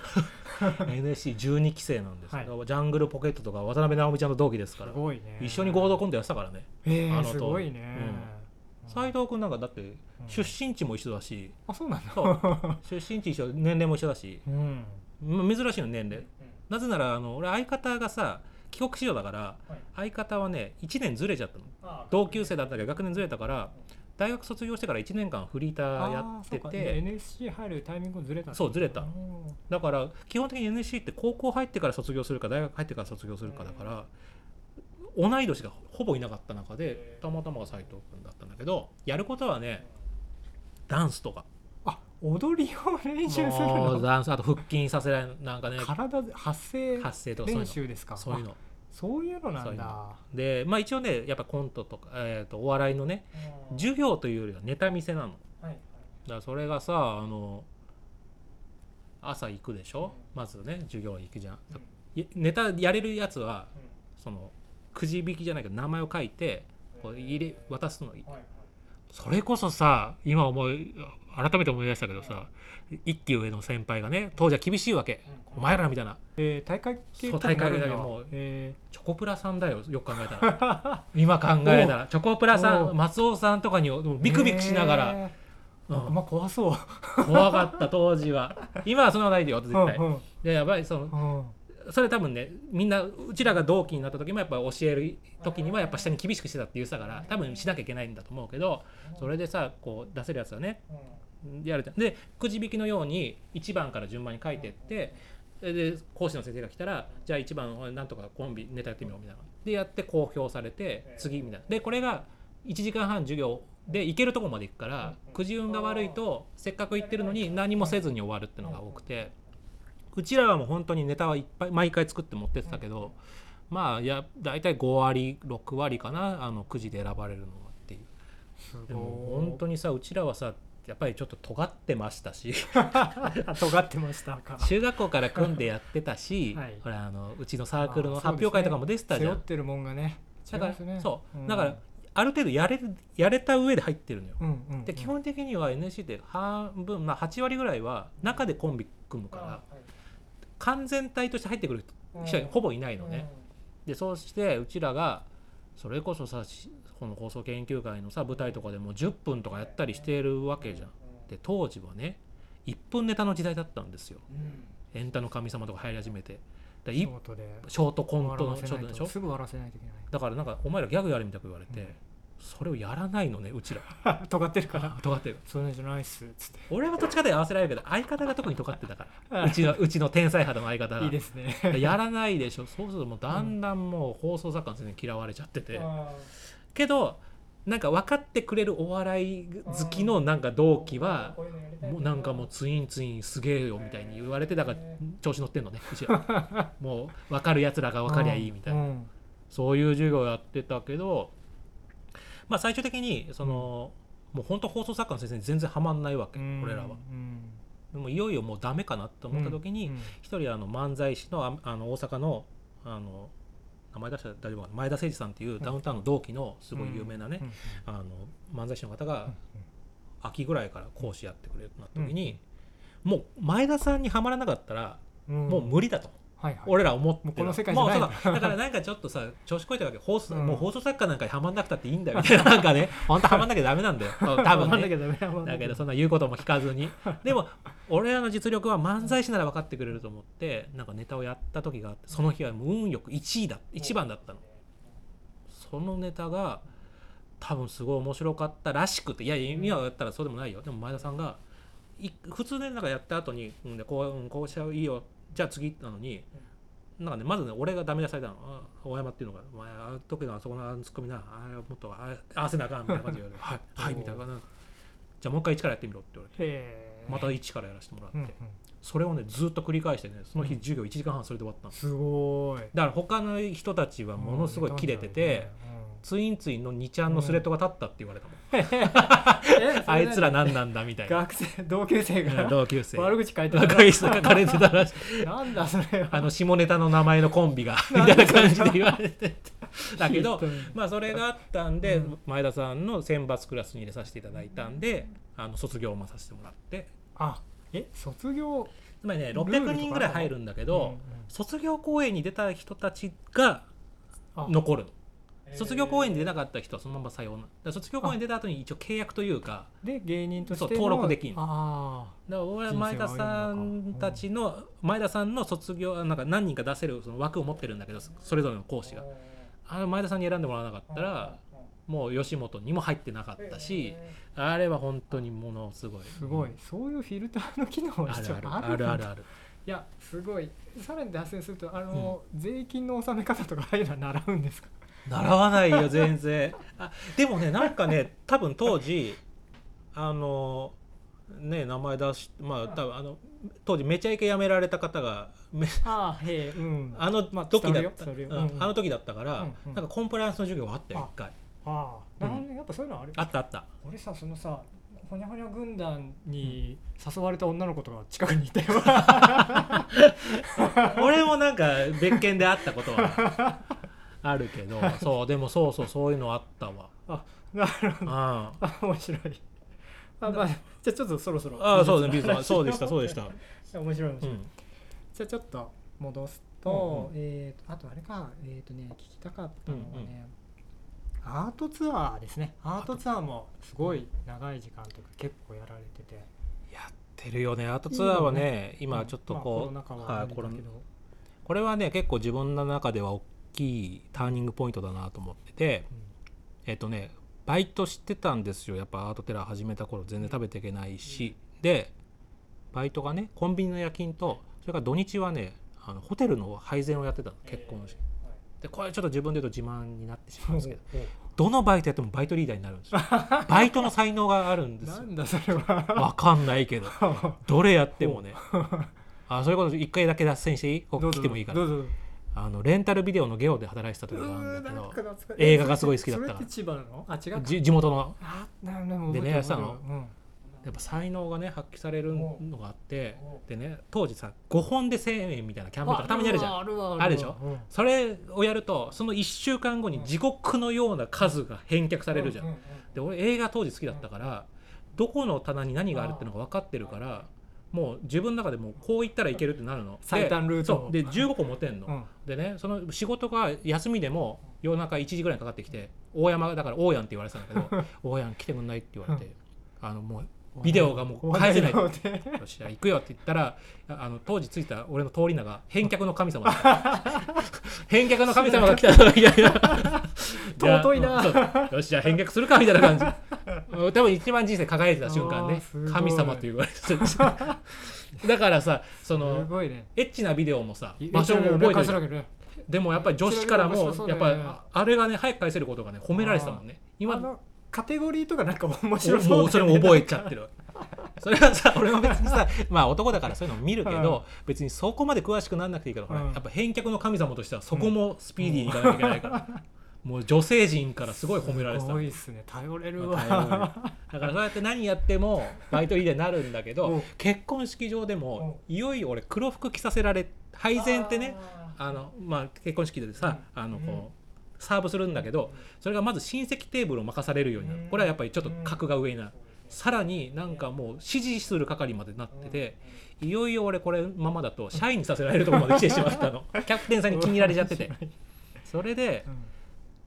NSC12 期生なんですけど、はジャングルポケットとか渡辺直美ちゃんと同期ですからね。一緒に合同コントやってたからね。えー、あのとすごいね。斎藤君なんかだってうん。出身地も一緒だし、あそうなんだ。出身地一緒年齢も一緒だし。うん。ま珍しいの年齢。なぜならあの俺相方がさ帰国子女だから相方はね1年ずれちゃったの。同級生だったけど学年ずれたから大学卒業してから1年間フリーターやってて。NSC 入るタイミングずれたそうずれた。ん。だから基本的に NSC って高校入ってから卒業するか大学入ってから卒業するかだから同い年がほぼいなかった中でたまたまが斎藤君だったんだけどやることはねダンスとか。あ踊りを練習するの？ダンスあと腹筋させられるなんかね。体で発声発声とかそういうの練習ですか？そういうの。あそういうのなんだ。のでまあ一応ねやっぱコントとか、えー、とお笑いのね授業というよりはネタ見せなの。だはい。からそれがさあの朝行くでしょ？まずね授業行くじゃん、いネタやれるやつはそのくじ引きじゃないけど名前を書いてこう入れ渡すのそれこそさ今思い改めて思い出したけどさ一期上の先輩がね当時は厳しいわけ、お前らみたいな。えー、大会系そう大会だけどもうえチョコプラさんだよよく考えたら。今考えたら。チョコプラさおん松尾さんとかにービクビクしながら、えうん。まあ怖そう。怖かった当時は。今はそんなないでよ絶対、うんでやばいそのうんうんそれ多分ねみんなうちらが同期になった時もやっぱ教える時にはやっぱ下に厳しくしてたって言ってたから多分しなきゃいけないんだと思うけどそれでさこう出せるやつはねやるじゃん。でくじ引きのように1番から順番に書いてってで講師の先生が来たらじゃあ1番なんとかコンビネタやってみようみたいな。でやって公表されて次みたいな。でこれが1時間半授業で行けるとこまで行くからくじ運が悪いとせっかく行ってるのに何もせずに終わるっていうのが多くてうちらはもう本当にネタはいっぱい毎回作って持ってってたけどまあいや大体5割6割かなあのくじで選ばれるのはっていう。でも本当にさうちらはさやっぱりちょっと尖ってましたし。あ 尖ってましたか。中学校から組んでやってたし、はい。ほらあのうちのサークルの発表会とかも出てたじゃん、背負ってるもんがねだから、そう、ん。だからある程度やれるやれた上で入ってるのよ、うんうんうん。で基本的には NSC って半分、まあ、8割ぐらいは中でコンビ組むから完全体として入ってくる人はほぼいないのね、でそうしてうちらがそれこそさしこの放送研究会のさ舞台とかでも10分とかやったりしてるわけじゃん。で当時はね1分ネタの時代だったんですよ。うん。エンタの神様とか入り始めて。でいショートでショートコントのショートでしょとすぐ笑わせないといけだからなんかお前らギャグやれみたく言われて、うんそれをやらないのねうちら。尖ってるから。尖ってる。そうじゃないっす。つって。俺はどっちかで合わせられるけど相方が特に尖ってたから。うちのうちの天才肌の相方が。いいですね。やらないでしょ。そうするともうだんだんもう放送作家の先生に嫌われちゃってて、あけどなんか分かってくれるお笑い好きのなんか同期はもうなんかもうツインツインすげえよみたいに言われてだから調子乗ってんのねうちら もう分かるやつらが分かりゃいいみたいな、うん。そういう授業やってたけどまあ最終的にその、もう本当放送作家の先生に全然ハマんないわけ、うん。俺らは。うん。でもいよいよもうダメかなと思った時に、うん。一人あの漫才師のああの大阪のあの名前出したら大丈夫かな前田誠司さんっていうダウンタウンの同期のすごい有名なね、うん。あの漫才師の方がうん。秋ぐらいから講師やってくれるとなった時に、もう前田さんにはまらなかったらうん。もう無理だと、はいはい。俺ら思ってこの世界じゃない。もうだ。だからなんかちょっとさ調子こいてるわけ。放送、うん。もう放送作家なんかにはまんなくたっていいんだよみたいななんかね。本当はまんなきゃダメなんだよ。多分ね。だけどそんな言うことも聞かずに。でも俺らの実力は漫才師なら分かってくれると思ってなんかネタをやった時があってその日はもう運よく1位だ1番だったの。そのネタが多分すごい面白かったらしくて。いや今やったらそうでもないよ。でも前田さんがい普通でなんかやった後にうんでこううんこうしちゃういいよじゃあ次なのになんかねまずね俺がダメ出されたの。あ大山っていうのが「お前あの時のあそこのあのツッコミな。あれもっとあ合わせなあかん」みたいな感じで言われて「はい。はい」みたいな。じゃあもう一回一からやってみろって言われて。また一からやらせてもらって、うんうんそれをねずっと繰り返してねその日授業1時間半それで終わったの、すごい。だから他の人たちはものすごいキレてて、ツインツインの2ちゃんのスレッドが立ったって言われたもん、えあいつらな何なんだみたいな。学生同級生が？同級生。悪口書いて若い人が書かれてたらしい。なんだそれは。あの下ネタの名前のコンビが みたいな感じで言われてだけどまあそれがあったんで、うん。前田さんの選抜クラスに入れさせていただいたんであの卒業もさせてもらって。あえ卒業？つまりねルールとか600人ぐらい入るんだけど、卒業公演に出た人たちがあ。残るの卒業公演に出なかった人はそのまま採用な。卒業公演に出た後に一応契約というかで芸人として登録できんの。あだから俺は前田さんたちの前田さんの卒業なんか何人か出せるその枠を持ってるんだけどそれぞれの講師が。あの前田さんに選んでもらわなかったらもう吉本にも入ってなかったしあれは本当にものすごい。すごい。そういうフィルターの機能はあるある。あるあるあるある。いやすごい。さらに脱線するとあの、税金の納め方とかああいうのは習うんですか？習わないよ全然。あでもねなんかね多分当時あのね名前出しまあ多分あの当時めちゃイケ辞められた方がめ ああへえうん。あのまあ時だった、伝わるよ。伝うんあの時だったから、うんうん。なんかコンプライアンスの授業があったよあ。一回。ああなるほどねやっぱそういうのあるあったあった。俺さそのさほにゃほにゃ軍団に誘われた女の子とか近くにいたよ。俺もなんか別件で会ったことはあるけどそうでもそうそうそういうのあったわ。なるほど。ああ面白い。あまあじゃあちょっとそろそろ。あそうねビーズは話そうでしたそうでした、面白い面白い、うん、じゃあちょっと戻すと、うんえーとあとあれか。えっ、とね聞きたかったのはね、アートツアーですね。アートツアーもすごい長い時間というか結構やられてて。やってるよね。アートツアーはね今ちょっとこう、まあコロナ禍はあれだけど、これはね結構自分の中では大きいターニングポイントだなと思っててえっ、とねバイトしてたんですよ。やっぱアートテラー始めた頃全然食べていけないし、でバイトがねコンビニの夜勤とそれから土日はねあのホテルの配膳をやってたの結婚式。でこれちょっと自分で言うと自慢になってしまうんですけどどのバイトやってもバイトリーダーになるんですよ。バイトの才能があるんですよ。なんだそれは。わかんないけど。どれやってもね。あそういうこと一回だけ脱線していい？ここ来てもいいから。どうぞどうぞあのレンタルビデオのゲオで働いてた時うがあるんだけど映画がすごい好きだった。から千葉なの？あ違う地元の。でねやってたのうん。やっぱ才能がね発揮されるのがあってでね当時さ5本で1000円みたいなキャンペーンとかたまにあるじゃん。あるでしょ？うん。それをやるとその1週間後に地獄のような数が返却されるじゃん。ううで俺映画当時好きだったからどこの棚に何があるってのが分かってるからもう自分の中でもうこういったらいけるってなるの。最短ルートでそう。で15個持てんの、うん。でねその仕事が休みでも夜中1時ぐらいにかかってきて大山だから大やんって言われてたんだけど 大やん来てくんないって言われて、あのもうビデオがもう返せない。終わっしじゃあ行くよって言ったらああの当時ついた俺の通り名が返却の神様。返却の神様が来た。みたいな。尊いなよしじゃあ返却するかみたいな感じ。うん多分一番人生輝いてた瞬間ね。神様と言われてただからさそすのね。エッチなビデオもさ場所も覚えてる。るでもやっぱり女子からもやっぱりああれがね早く返せることがね褒められてたもんね。今カテゴリーとかなんか面お白そうもうそれも覚えちゃってるそれはさ俺も別にさまあ男だからそういうの見るけど、別にそこまで詳しくなんなくていいから、うん。やっぱ返却の神様としてはそこもスピーディーにいかなきゃいけないから、もう女性陣からすごい褒められてた。すごいっすね頼れるわだからそうやって何やってもバイトリーダーになるんだけうん。ど結婚式場でもいよいよ俺黒服着させられ配膳ってねあの、まあ、結婚式でさ、あのこうサーブするんだけどそれがまず親戚テーブルを任されるようになる。これはやっぱりちょっと格が上になる。さらになんかもう指示する係までなってていよいよ俺これままだと社員にさせられるところまで来てしまったの。キャプテンさんに気に入られちゃってて。それでうん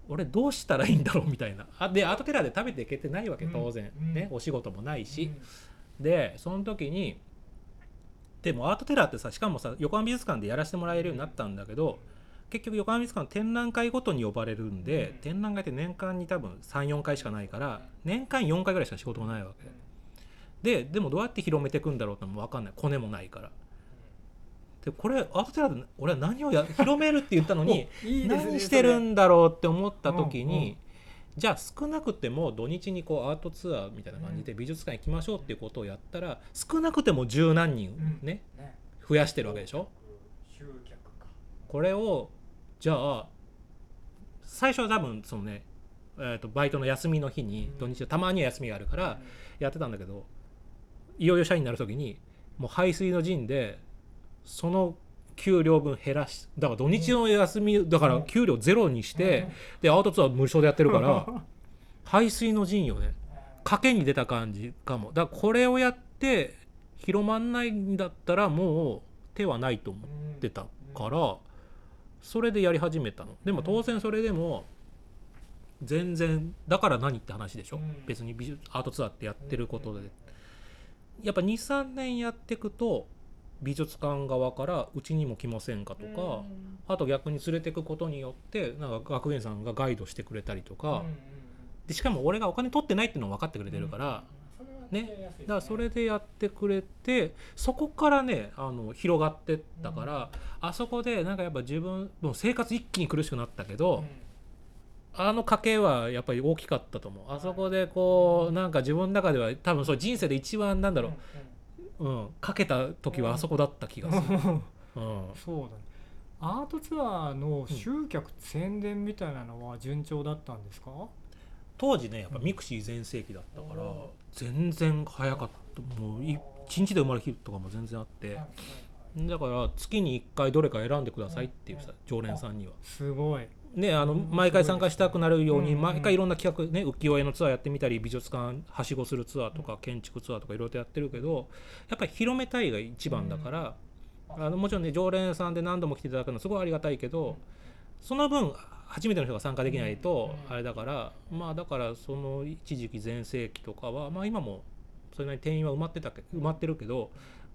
俺どうしたらいいんだろうみたいな。あでアートテラーで食べていけてないわけうん。当然、うん。ねお仕事もないし、でその時にでもアートテラーってさしかもさ横浜美術館でやらせてもらえるようになったんだけど結局横浜美術館展覧会ごとに呼ばれるんで、うん。展覧会って年間に多分34回しかないから年間4回ぐらいしか仕事がないわけ。ででもどうやって広めていくんだろうってのも分かんない。コネもないから。でこれアートテラーで俺は何をや広めるって言ったのに いいね何してるんだろうって思った時うんうん。に、じゃあ少なくても土日にこうアートツアーみたいな感じで美術館行きましょうっていうことをやったら少なくても十何人ね、それね。増やしてるわけでしょ？これをじゃあ最初は多分そのね、えー、とバイトの休みの日にうん。土日たまには休みがあるからやってたんだけどいよいよ社員になる時にもう排水の陣でその給料分減らしだから土日の休みだから給料ゼロにして、でアウトツアー無償でやってるから排水の陣よね。賭けに出た感じかも。だからこれをやって広まんないんだったらもう手はないと思ってたからそれでやり始めたの。でも当然それでも全然だから何って話でしょ、うん。別に美術アートツアーってやってることで。やっぱ23年やっていくと美術館側からうちにも来ませんかとか、あと逆に連れてくことによってなんか学芸員さんがガイドしてくれたりとか、でしかも俺がお金取ってないっていうのも分かってくれてるから、ね。だからそれでやってくれてそこからねあの広がってったから、あそこでなんかやっぱ自分もう生活一気に苦しくなったけど、あの賭けはやっぱり大きかったと思う。あそこでこうなんか自分の中では多分そう人生で一番なんだろう、うん、かけた時はあそこだった気がする。うん。そうだね。アートツアーの集客、宣伝みたいなのは順調だったんですか？当時ねやっぱミクシー全盛期だったからうん全然早かった。もう一日で埋まる日とかも全然あって。だから月に1回どれか選んでくださいっていうさ常連さんには。すごい。ね、あのうん毎回参加したくなるようにうん毎回いろんな企画ね浮世絵のツアーやってみたり美術館はしごするツアーとか建築ツアーとかいろいろとやってるけどやっぱり広めたいが一番だからあのもちろんね常連さんで何度も来ていただくのはすごいありがたいけどその分初めての人が参加できないとうん。あれだからまあだからその一時期全盛期とかはまあ今もそれなりに定員は埋まってたけ埋まってるけど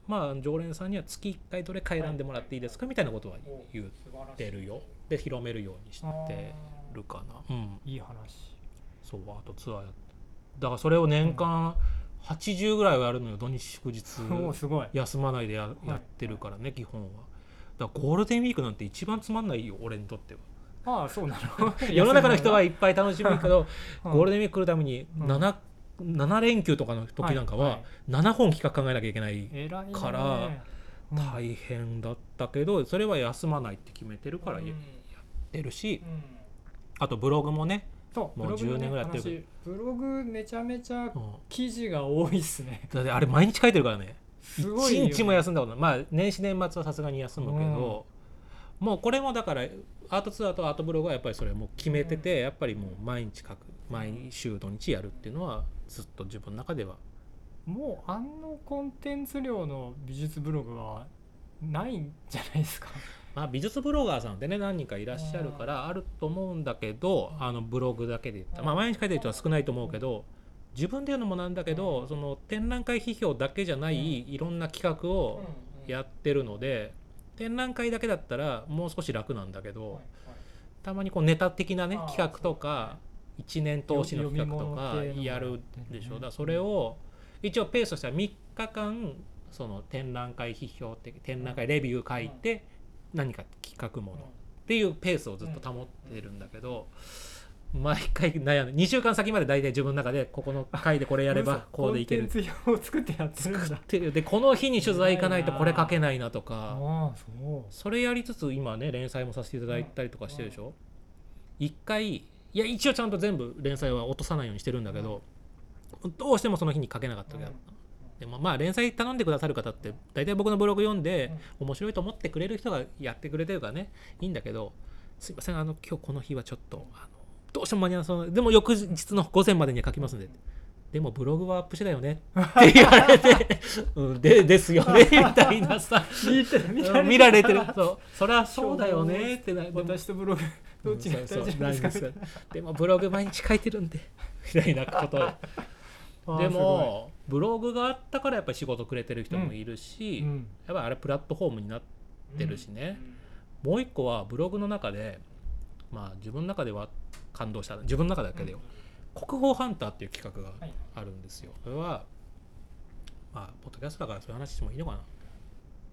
まあ常連さんには月1回どれか選んでもらっていいですかみたいなことは言ってるよ。で広めるようにしてるかな。うん。いい話。そうあとツアーやだからそれを年間80ぐらいはやるのよ土日祝日。おおすごい。休まないでややってるからね基本は。だからゴールデンウィークなんて一番つまんないよ俺にとってはああそうなの。世の中の人はいっぱい楽しむけど うん。ゴールデンウィーク来るためにうん。7, 7連休とかの時なんかは7本企画考えなきゃいけないからうん。大変だったけどそれは休まないって決めてるからうん。やってるしうん。あとブログもね、そうもうブログの10年ぐらいやってる話ブログめちゃめちゃうん。記事が多いっすね。だってあれ毎日書いてるからね。一日も休んだことない。まあ年始年末はさすがに休むけど、もうこれもだからアートツアーとアートブログはやっぱりそれもう決めてて、やっぱりもう毎日書く毎週土日やるっていうのはずっと自分の中ではもうあのコンテンツ量の美術ブログはないんじゃないですか？まあ、美術ブロガーさんってね何人かいらっしゃるからあると思うんだけどあのブログだけで言った。ら、まあ、毎日書いてる人は少ないと思うけど自分で言うのもなんだけどその展覧会批評だけじゃないいろんな企画をやってるので展覧会だけだったらもう少し楽なんだけどたまにこうネタ的なね企画とか1年通しの企画とかやるでしょ。うんだそれを一応ペースとしては3日間その展覧会批評的展覧会レビュー書いて何か企画ものっていうペースをずっと保ってるんだけど毎回悩む2週間先まで大体自分の中でここの回でこれやれば こうでいける。コンテンツ表を作ってやってるんだ。っていうでこの日に取材行かないとこれ書けないなとか。そう。それやりつつ今ね連載もさせていただいたりとかしてるでしょ。一回いや一応ちゃんと全部連載は落とさないようにしてるんだけどどうしてもその日に書けなかった時あったでもまあ連載頼んでくださる方って大体僕のブログ読んで面白いと思ってくれる人がやってくれてるからね。いいんだけどすいませんあの今日この日はちょっとあのどうしても間に合わそうでも翌日の午前までには書きますんで。でもブログはアップしてだよね。って言われて、うん、で ですよねみたいなさ。見られてる。そう。そりゃそうだよねってな私とブログどっちが大事ですか。大事でもブログ毎日書いてるんで。みたいなこと。でもブログがあったからやっぱり仕事くれてる人もいるすし、うんやっぱりあれプラットフォームになってるしね、もう一個はブログの中でまあ自分の中では感動した。自分の中だけでよ、国宝ハンターっていう企画がはいあるんですよ。それはまあポッドキャストだからそういう話してもいいのかな。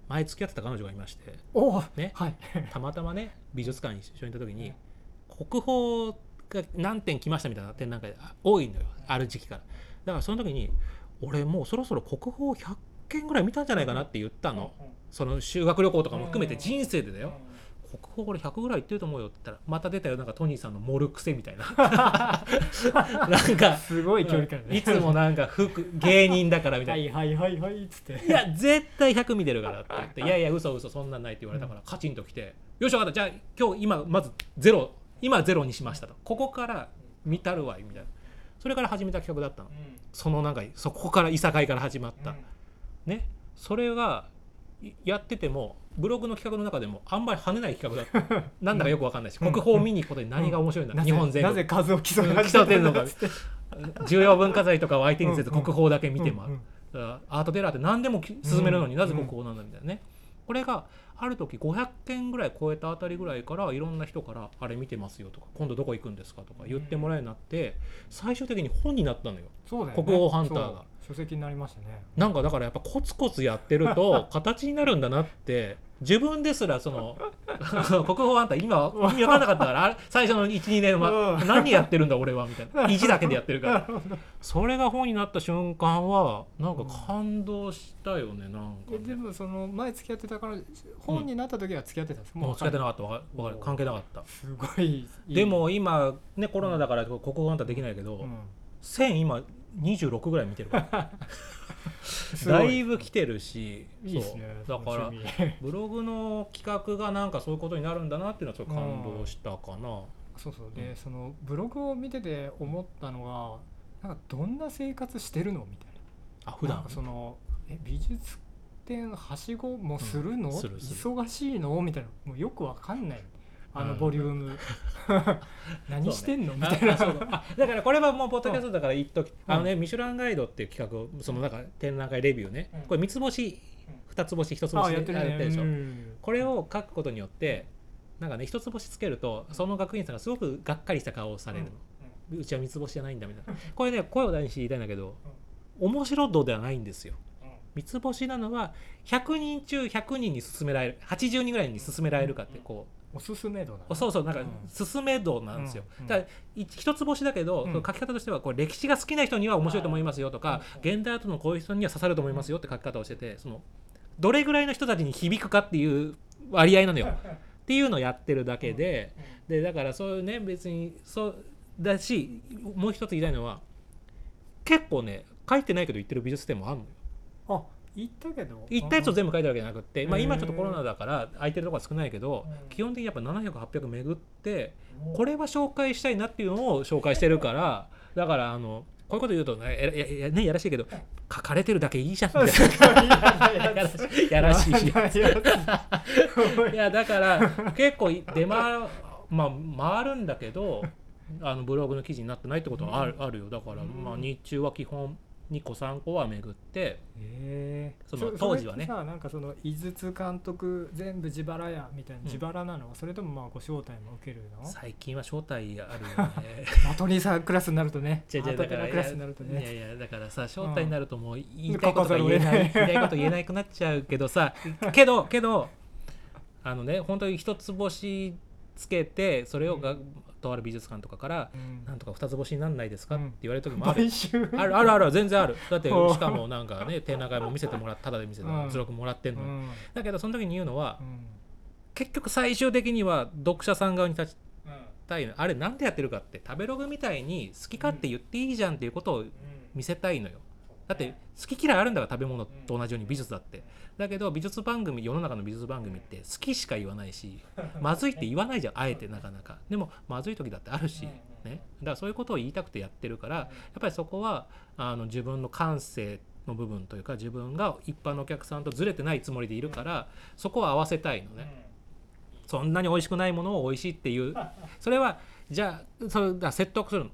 前付き合ってた彼女がいまして。ね。はい。たまたまね美術館に一緒に行った時に国宝が何点来ましたみたいな展覧会あ多いのよ。ある時期から。だからその時に俺もうそろそろ国宝100件ぐらい見たんじゃないかなって言ったの。その修学旅行とかも含めて人生でだよ国宝俺100ぐらい行ってると思うよって言ったらまた出たよなんかトニーさんの盛る癖みたいな。なんかすごい距離感ね。いつもなんか服芸人だからみたはいな。いはいはいはいっつって。いや絶対100見てるからって言って「いやいや嘘嘘そんなんない」って言われたからカチンときて「よし分かった。じゃあ今日今まずゼロ今ゼロにしました」と「ここから見たるわい」みたいな。それから始めた企画だったの。そのなんかそこからいさかいから始まった。ね。それがいやっててもブログの企画の中でもあんまり跳ねない企画だった。なんだかよく分かんないし国宝を見に行くことに何が面白いんだ。日本全国なぜ数を競って。んのか。重要文化財とかを相手にせず国宝だけ見ても。うん。うん。だからアートテラーって何でもき進めるのにうん。なぜ国宝なんだみたいなね、これがある時500件ぐらい超えたあたりぐらいからいろんな人から「あれ見てますよ」とか「今度どこ行くんですか?」とか言ってもらえるようになって最終的に本になったのよ。国宝ハンターが書籍になりましたね。なんかだからやっぱコツコツやってると 形になるんだなって自分ですらその 国宝あんた今意味分かんなかったからあれ最初の12年はうん。何やってるんだ俺はみたいな。意地だけでやってるから。それが本になった瞬間はなんか感動したよねなんかえでもその前付き合ってたから本になった時は付き合ってたんです。もう使ってなかかった。わかる。関係なかった。すごいでも今ねコロナだから国宝あんたできないけど、うん。1000今26ぐらい見てるから。だいぶ来てるし。いいですね。そう。だからブログの企画がなんかそういうことになるんだなっていうのはちょっと感動したかな。そうそう。で、うん。そのブログを見てて思ったのがなんかどんな生活してるのみたいな。あ普段？そのえ美術展はしごもするの、うん。するする。忙しいの？みたいな。もうよくわかんないあのうん。ボリューム。何してんの、みたいな。だからこれはもうポッドキャストだから言っとき、うん。あのねミシュランガイドっていう企画をそのなんか展覧会レビューね、うん。これ三つ星二つ星一つあ星やってるね。でしょ、うん。これを書くことによってなんかね一つ星つけるとその学院さんがすごくがっかりした顔をされるの、うちは三つ星じゃないんだみたいな。これね声を大にして言いたいんだけど面白度ではないんですよ。三つ星なのは100人中100人に勧められる80人ぐらいに勧められるかってこおすすめ度なうそうそうなんかうん。勧め度なんですよ、うん。だからい一つ星だけど、うん。その書き方としてはこれ歴史が好きな人には面白いと思いますよとか、現代アートのこういう人には刺さると思いますよって書き方をしててそのどれぐらいの人たちに響くかっていう割合なのよ。っていうのをやってるだけで、でだからそういうね別にそうだしもう一つ言いたいのは結構ね書いてないけど言ってる美術展もあるのよ。あ言ったけど。言ったやつを全部書いてるわけじゃなくって、まあ、今ちょっとコロナだから空いてるところは少ないけど、うん。基本的にやっぱ700800巡ってうん。これは紹介したいなっていうのを紹介してるから だからあのこういうこと言うとねやねやらしいけど書かれてるだけいいじゃん。みたいなやらしい。しいやだから 結構出回,、まあ、回るんだけどあのブログの記事になってないってことはある,、あるよ。だから、まあ、日中は基本2個3個は巡ってえその当時はね。さなんかその井筒監督全部自腹やみたいなうん。自腹なの、それともまあご招待も受けるの？最近は招待あるよね。まあトニーさんクラスになるとね。違う違うクラスになるといやねいやだからさ招待になるともう言いうんたいことが言えない。言いたいこと言えなくなっちゃうけどさ けどけどあのね本当に一つ星つけてそれをが、とある美術館とかからうん。なんとか二つ星になんないですか、うん。って言われる時もある。あるあるある全然ある。だって おしかもなんかね展覧会も見せてもらっただで見せてうん。図録もらってんのに、うん。だけどその時に言うのはうん。結局最終的には読者さん側に立ちたいの。あれなんでやってるかって食べログみたいに好き勝手言っていいじゃんっていうことを見せたいのよだって好き嫌いあるんだから食べ物と同じように美術だって。だけど美術番組世の中の美術番組って好きしか言わないし まずいって言わないじゃんあえてなかなか。でもまずい時だってあるし、ね、だからそういうことを言いたくてやってるからやっぱりそこはあの自分の感性の部分というか自分が一般のお客さんとずれてないつもりでいるからそこは合わせたいのね。そんなに美味しくないものを美味しいっていう。それはじゃあそれだ説得するの。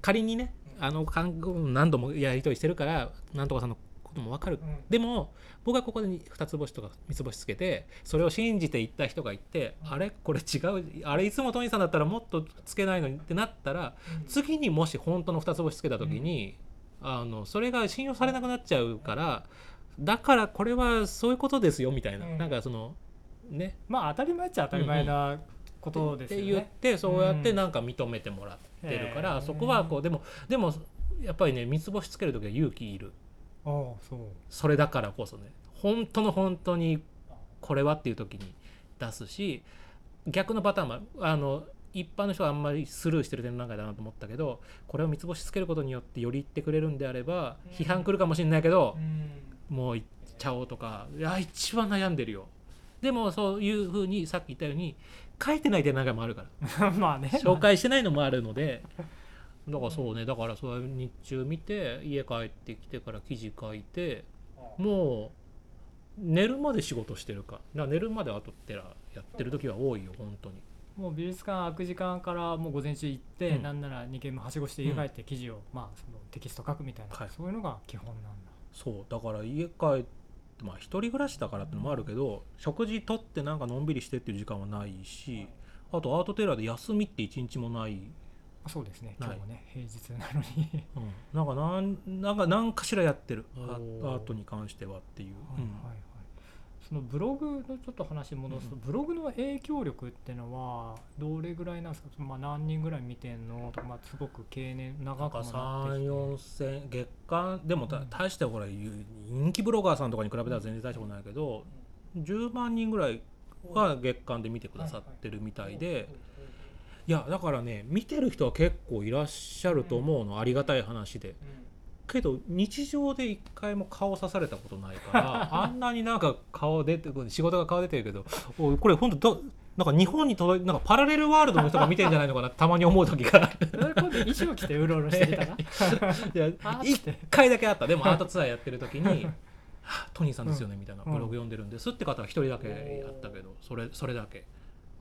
仮にねあの韓国何度もやり取りしてるからなんとかさんのことも分かる。うん。でも僕はここで2つ星とか3つ星つけてそれを信じていった人がいて、あれ？これ違う？あれいつもトニーさんだったらもっとつけないのにってなったら次にもし本当の2つ星つけた時に、あのそれが信用されなくなっちゃうからだからこれはそういうことですよみたいな、うん。なんかそのね。まあ当たり前っちゃ当たり前なことですよって言っね。てそうやってなんか認めてもらってるから、うん。そこはこうでもでもやっぱりね三つ星つける時は勇気いる。ああそう。それだからこそね本当の本当にこれはっていう時に出すし逆のパターンもあの一般の人はあんまりスルーしてる展覧会だなと思ったけどこれを三つ星つけることによってより言ってくれるんであればうん。批判来るかもしれないけどうん。もう行っちゃおうとかいや一番悩んでるよ。でもそういうふうにさっき言ったように書いてない展覧会もあるから。まあね。紹介してないのもあるので。だからそうね。だからそう日中見て家帰ってきてから記事書いてもう寝るまで仕事してるか。だから寝るまであとってらやってる時は多いよ本当に。もう美術館開く時間からもう午前中行って、うん。なんなら2軒もはしごして家帰って記事を、まあそのテキスト書くみたいな、はい。そういうのが基本なんだ。そう。だから家帰ってまあ一人暮らしだからってのもあるけど食事とってなんかのんびりしてっていう時間はないしあとアートテラーで休みって一日もない、あそうですね。今日もね平日なのに。うん、なんかなんなんか何かしらやってる。アおー。トに関してはっていう、はいはいはい。そのブログのちょっと話戻すと、うん。ブログの影響力ってのはどれぐらいなんですか？まあ何人ぐらい見てんの？とか、まあすごく経年長くなってきて。34千月間でも大してほら人気ブロガーさんとかに比べたら全然大したことないけど10万人ぐらいは月間で見てくださってるみたいで。いやだからね見てる人は結構いらっしゃると思うのありがたい話でけど日常で一回も顔刺されたことないから あんなになんか顔出て仕事が顔出てるけどおいこれ本当どなんか日本に届いなんかパラレルワールドの人が見てんじゃないのかなたまに思う時が。衣装着てうろうろしてきたな。いや あー一回だけあった。でもアートツアーやってる時に「はあトニーさんですよね」みたいなうん。ブログ読んでるんです。って方が一人だけやったけどそれそれだけ。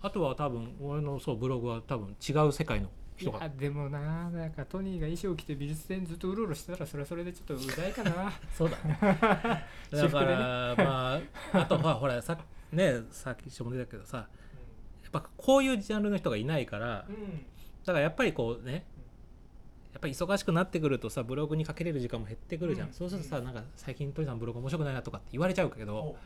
あとは多分俺のそうブログは多分違う世界のい人でもななんかトニーが衣装着て美術展ずっとうろうろしてたらそれはそれでちょっとうざいかな。そうだね。だから、まああと はほらさねさっき一緒も出たけどさやっぱこういうジャンルの人がいないからうん。だからやっぱりこうねやっぱり忙しくなってくるとさブログにかけれる時間も減ってくるじゃん、うん。そうするとさなんか最近トニーさんブログ面白くないなとかって言われちゃうけどお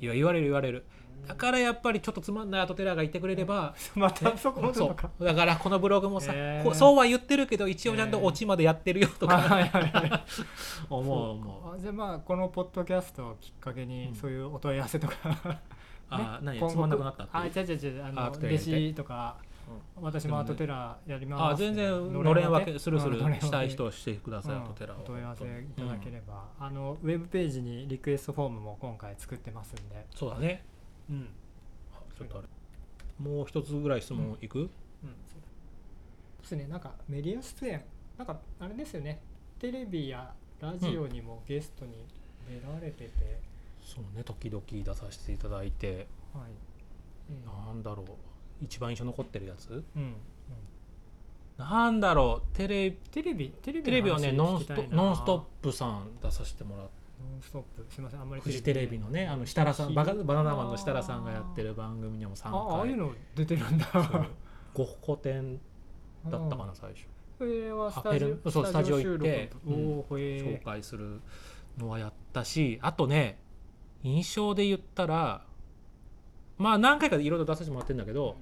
いや言われる言われるだからやっぱりちょっとつまんないアートテラーがいてくれれば、またそこそう。だからこのブログもさ、へー。そうは言ってるけど一応ちゃんとオチまでやってるよとか、はいはいはい。思う思う。あじゃあまあこのポッドキャストをきっかけにうん。そういうお問い合わせとか、あー何？つまんなくなったってあ違う違う違うあの弟子とか私もアートテラーやります。あ全然のれん分け？するするしたい人はしてください、うん。アートテラーを。お問い合わせいただければ、あのウェブページにリクエストフォームも今回作ってますんで、そうだねうん。あちょっとあれ。もう一つぐらい質問いく、うん、そうですね。なんかメディア出演。なんかあれですよね。テレビやラジオにもゲストに出られてて、そうね。時々出させていただいて。はい、えなんだろう。一番印象残ってるやつ？えうん。うん、なんだろう。テレテレビテレビテレビはね「のノンストノンストップ!」さん出させてもらってノンストップ。すみませんあんまりフジテレビのねあの設楽さんバカバナナマンの設楽さんがやってる番組にも3ああああいう回の出てるんだ。そう。ゴッホ展だったかな最初。それはスあタジオそうスタジオ行って収録のおおへ紹え介するのはやったしあとね印象で言ったらまあ何回かいろいろ出させてもらってるんだけど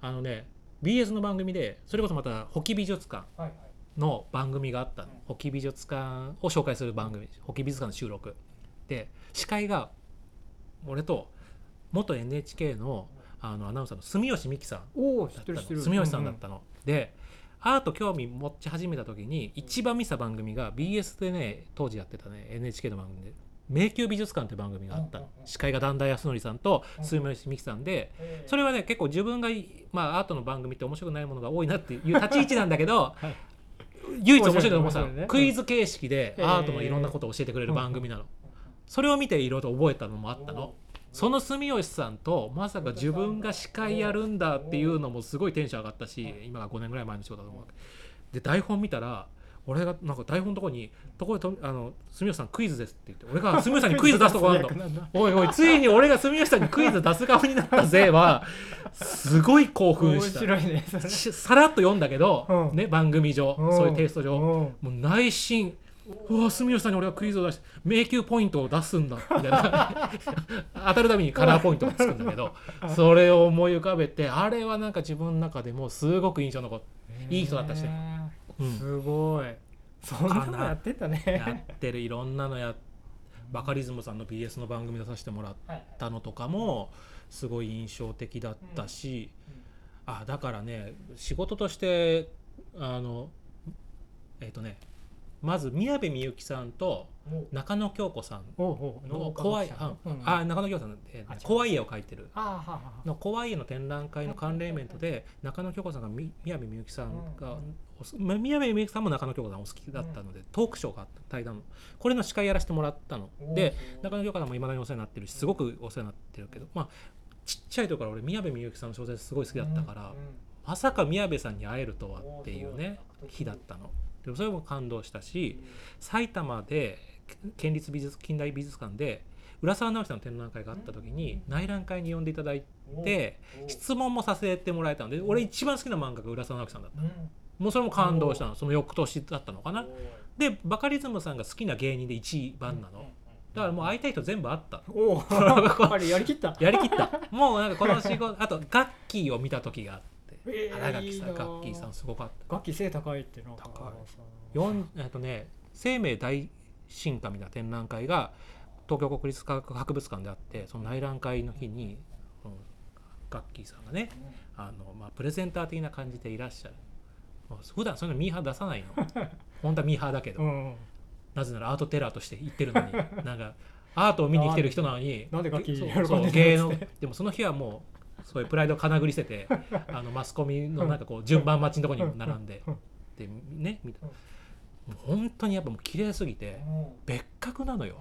あのね BS の番組でそれこそまた「ホキ美術館。はいはい」の番組があったの。ホキ美術館を紹介する番組。ホキ美術館の収録で司会が俺と元 NHK のあのアナウンサーの住吉美希さん住吉さんだったの、でアート興味持ち始めた時に一番見た番組が BS でね当時やってたね NHK の番組で「迷宮美術館」って番組があったの。司会が段田康則さんとうん。住吉美希さんでええそれはね結構自分がいまあアートの番組って面白くないものが多いなっていう立ち位置なんだけど はい唯一面白いのはもうさ面白いね。クイズ形式でええアートのいろんなことを教えてくれる番組なの。それを見ていろいろと覚えたのもあったの。その住吉さんとまさか自分が司会やるんだっていうのもすごいテンション上がったし今が5年ぐらい前の仕事だと思うで台本見たら俺がなんか台本のとこに「ところでとあの住吉さんクイズです」って言って俺が 住吉さんにクイズ出すとこあるのおいおいついに俺が住吉さんにクイズ出す側になったぜはすごい興奮面した。白いねさらっと読んだけど、うん。ね、番組上、うん。そういうテイスト上、うん。もう内心うわ住吉さんに俺はクイズを出して迷宮ポイントを出すんだみたいな。当たるたびにカラーポイントがつくんだけどそれを思い浮かべてあれはなんか自分の中でもすごく印象残っていい人だったしね。うんすごい。そんなのやってたやねってるいろんなのやバカリズムさんの BS の番組出させてもらったのとかもすごい印象的だったし、あだからね仕事としてあのえっ、とねまず宮部みゆきさんと中野京子さんの怖い、ああ中野京子さん、怖い絵を描いてる。の怖い絵の展覧会の関連イベントで中野京子さんがみ宮部みゆきさんが宮部みゆきさんも中野京子さんお好きだったので、トークショーがあった対談。のこれの司会やらせてもらったの。で中野京子さんもいまだにお世話になってるしすごくお世話になってるけどまあちっちゃい時から俺宮部みゆきさんの小説すごい好きだったから、まさか宮部さんに会えるとはっていうね日だったの。でもそれも感動したし埼玉で県立美術近代美術館で浦沢直樹さんの展覧会があった時に内覧会に呼んでいただいて質問もさせてもらえたの。で俺一番好きな漫画が浦沢直樹さんだったもうそれも感動したの。その翌年だったのかな。でバカリズムさんが好きな芸人で一番なの。だからもう会いたい人全部会った。おお やりきった。やりきった。もうなんかこの仕事あとガッキーを見た時があって。えー新垣さんガッキーさんすごかった。楽器背高いってなんか。高い。四えっとね生命大進化みたいな展覧会が東京国立科学博物館であってその内覧会の日に、うんガッキーさんがねあの、まあ、プレゼンター的な感じでいらっしゃる普段そういうのミーハー出さないの？本当はミーハーだけど、うんなぜならアートテラーとして言ってるのに。なんかアートを見に来てる人なのに。なんで楽器そう喜んででもその日はもうそういうプライドをかなぐり捨てて あのマスコミのなんかこう順番待ちのところに並んで。うん。でね見たもう本当にやっぱもう綺麗すぎて別格なのよ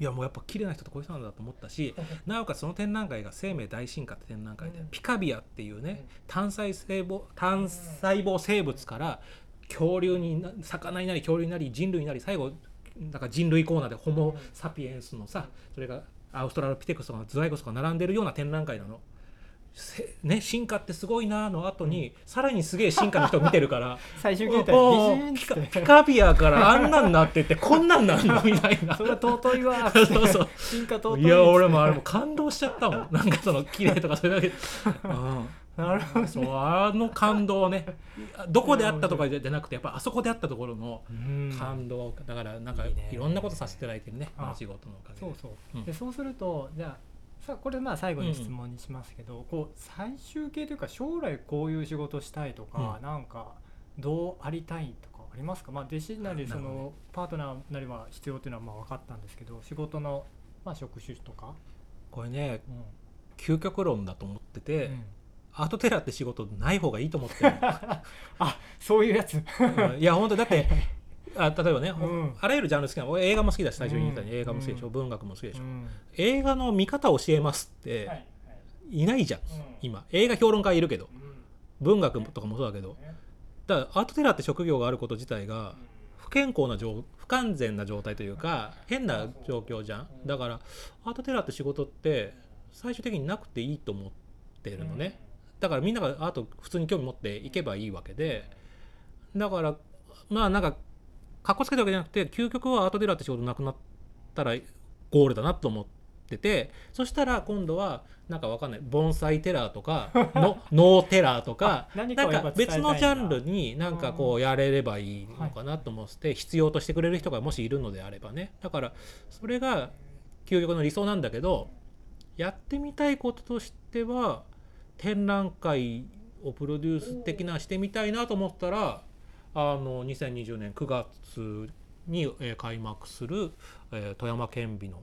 いやもうやっぱ綺麗な人ってこういう人なんだと思ったしなおかつその展覧会が生命大進化って展覧会で、うん。ピカビアっていうね単細細胞単細胞生物から恐竜にな魚になり恐竜になり人類になり最後だから人類コーナーでホモ・サピエンスのさそれがアウストラロピテクスとかズワイゴスとか並んでるような展覧会なの。せね、進化ってすごいなの後に、さらにすげえ進化の人を見てるから 最終形態。ピカピカビアからあんなんなってってこんなんなんのみたいな。それは尊いわ そうそう。進化尊い。いや俺もあれも感動しちゃったもん。なんかその綺麗とかそれだけ、なるほうん、そうあの感動ねどこであったとかじゃなくてやっぱあそこであったところのど感動。だからなんかいいね。いろんなことさせていただいてるねああの仕事のおかげで。そうそう、うん。でそうするとじゃあさこれまあ最後に質問にしますけど、こう最終形というか将来こういう仕事したいとか、うん。なんかどうありたいとかありますか、まあ、弟子なりそのパートナーなりは必要っていうのはまあ分かったんですけど仕事のまあ職種とか、これねうん。究極論だと思ってて、うん。アートテラーって仕事ない方がいいと思ってる あそういうやつ。うん。いや本当だって あ例えばね、うん。あらゆるジャンル好きな俺映画も好きだし最初に言ったようにうん。映画も好きでしょ、うん文学も好きでし。ょ、うん。映画の見方を教えますってはいい。ないじゃん、うん。今。映画評論家いるけど。うん。文学とかもそうだけど。だからアートテラーって職業があること自体が不健康な状不完全な状態というか変な状況じゃん。だからアートテラーって仕事って最終的になくていいと思ってるのね、だからみんながアート普通に興味持っていけばいいわけで。だからまあなんかかっこつけたわけじゃなくて究極はアートテラーって仕事なくなったらゴールだなと思っててそしたら今度はなんかわかんない盆栽テラーとか の能テラーとか何か別のジャンルになんかこうやれればいいのかなと思って必要としてくれる人がもしいるのであればね。だからそれが究極の理想なんだけどやってみたいこととしては展覧会をプロデュース的なしてみたいなと思ったらあの2020年9月に、えー開幕する、えー富山県美の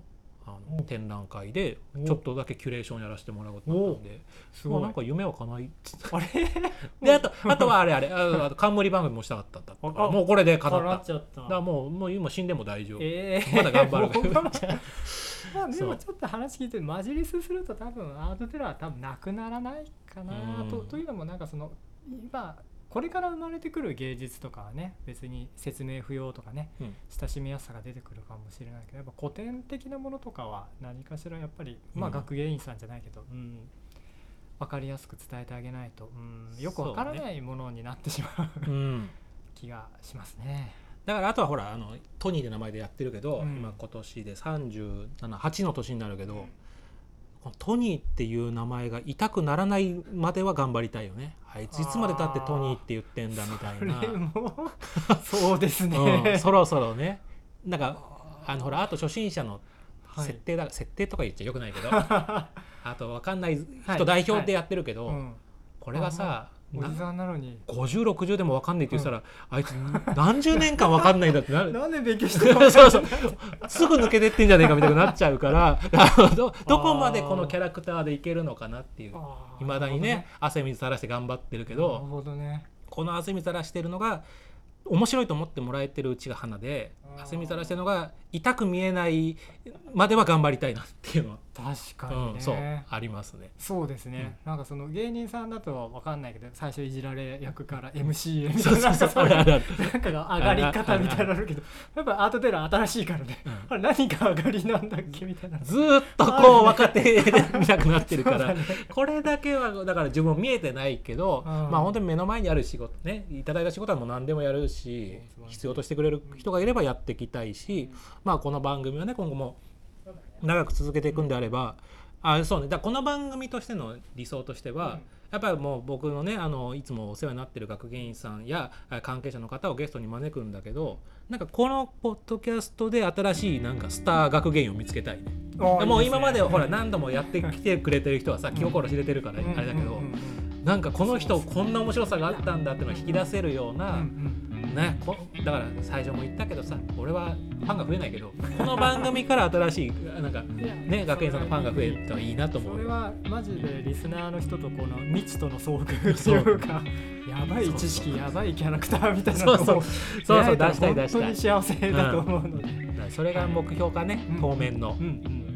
あのお。展覧会でお。ちょっとだけキュレーションやらせてもらうことになったんで。すごい。なんか夢は叶いあれ？であとあとはあれあれああと冠番組もしたかったんだもうこれで叶叶った。っちゃった。だからもうもう今死んでも大丈夫、ええまだ頑張る。まあでもちょっと話聞いてマジリスすると多分アートテラーは多分なくならないかなと。うん。というのもなんかその今これから生まれてくる芸術とかはね別に説明不要とかねうん。親しみやすさが出てくるかもしれないけどやっぱ古典的なものとかは何かしらやっぱりまあうん学芸員さんじゃないけど、うん、分かりやすく伝えてあげないと、うん、よくわからないものになってしまううん。気がしますね。だからあとはほらあのトニーで名前でやってるけど、うん。今今年で378の年になるけど、トニーっていう名前が痛くならないまでは頑張りたいよね。あいついつまでたってトニーって言ってんだみたいな。そうですね、うん、そろそろね。なんかあのほらあと初心者のはい。設定だ、設定とか言っちゃよくないけど。あと分かんないはい人代表でやってるけど、うん。これがさなおじさんなのに。5060でも分かんないって言ってたら、あいつ何十年間分かんないんだってなる。なんで勉強してるの？そうそうすぐ抜けてってんじゃねえかみたいになっちゃうから。どどこまでこのキャラクターでいけるのかなっていう。いまだにね汗水垂らして頑張ってるけなるどほどね。この汗水垂らしてるのが面白いと思ってもらえてるうちが花で汗水垂らしてるのが痛く見えないまでは頑張りたいなっていうのは、確かにね、うん、そうありますね。そうですね、なんかその芸人さんだとわかんないけど最初いじられ役から MC へみたいな。なんかが上がり方みたいなのあるけどやっぱアートテラー新しいからね、うん。何が上がりなんだっけみたいな。ずーっとこう若手で見なくなってるから。これだけはだから自分見えてないけど、うん。まあ本当に目の前にある仕事ねいただいた仕事はもう何でもやるし必要としてくれる人がいればやっていきたいし、まあこの番組はね今後も長く続けていくんであれば、あそうね。だこの番組としての理想としては、うん。やっぱりもう僕のねあのいつもお世話になってる学芸員さんやあ関係者の方をゲストに招くんだけどなんかこのポッドキャストで新しいなんかスター学芸員を見つけたいね。あもう今までほら何度もやってきてくれてる人はさ気心知れてるからあれだけどうんうんうんなんかこの人こんな面白さがあったんだっていうのを引き出せるよううんうなんねこだから最初も言ったけどさ俺はファンが増えないけどこの番組から新しい なんかね学園さんのファンが増えたらいいなと思そうれはマジでリスナーの人とこの未知との遭遇っ てそう。いうか やばい知識やばいキャラクターみたいなのをそうそう。そうそう出したい出したい。本当に幸せだと思うので、だからそれが目標かね。うん。当面の。うんうん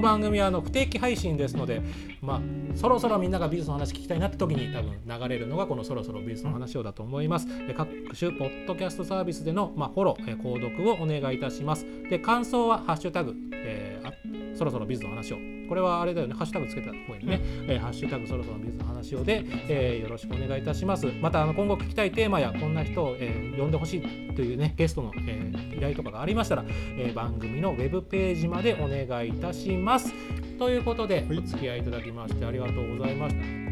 この番組はあの不定期配信ですので、まあ、そろそろみんなが美術の話聞きたいなって時に多分流れるのがこのそろそろ美術の話をだと思います。各種ポッドキャストサービスでの、まあ、フォロー、えー購読をお願いいたします。で感想は「ハッシュタグ、えーあそろそろ美術の話を」これはあれだよねハッシュタグつけた方がいいね、えーハッシュタグそろそろ美術の話をで、えーよろしくお願いいたします。またあの今後聞きたいテーマやこんな人を、えー呼んでほしいというねゲストの、えー依頼とかがありましたら、えー番組のウェブページまでお願いいたします。ということで、お付き合いいただきましてありがとうございました。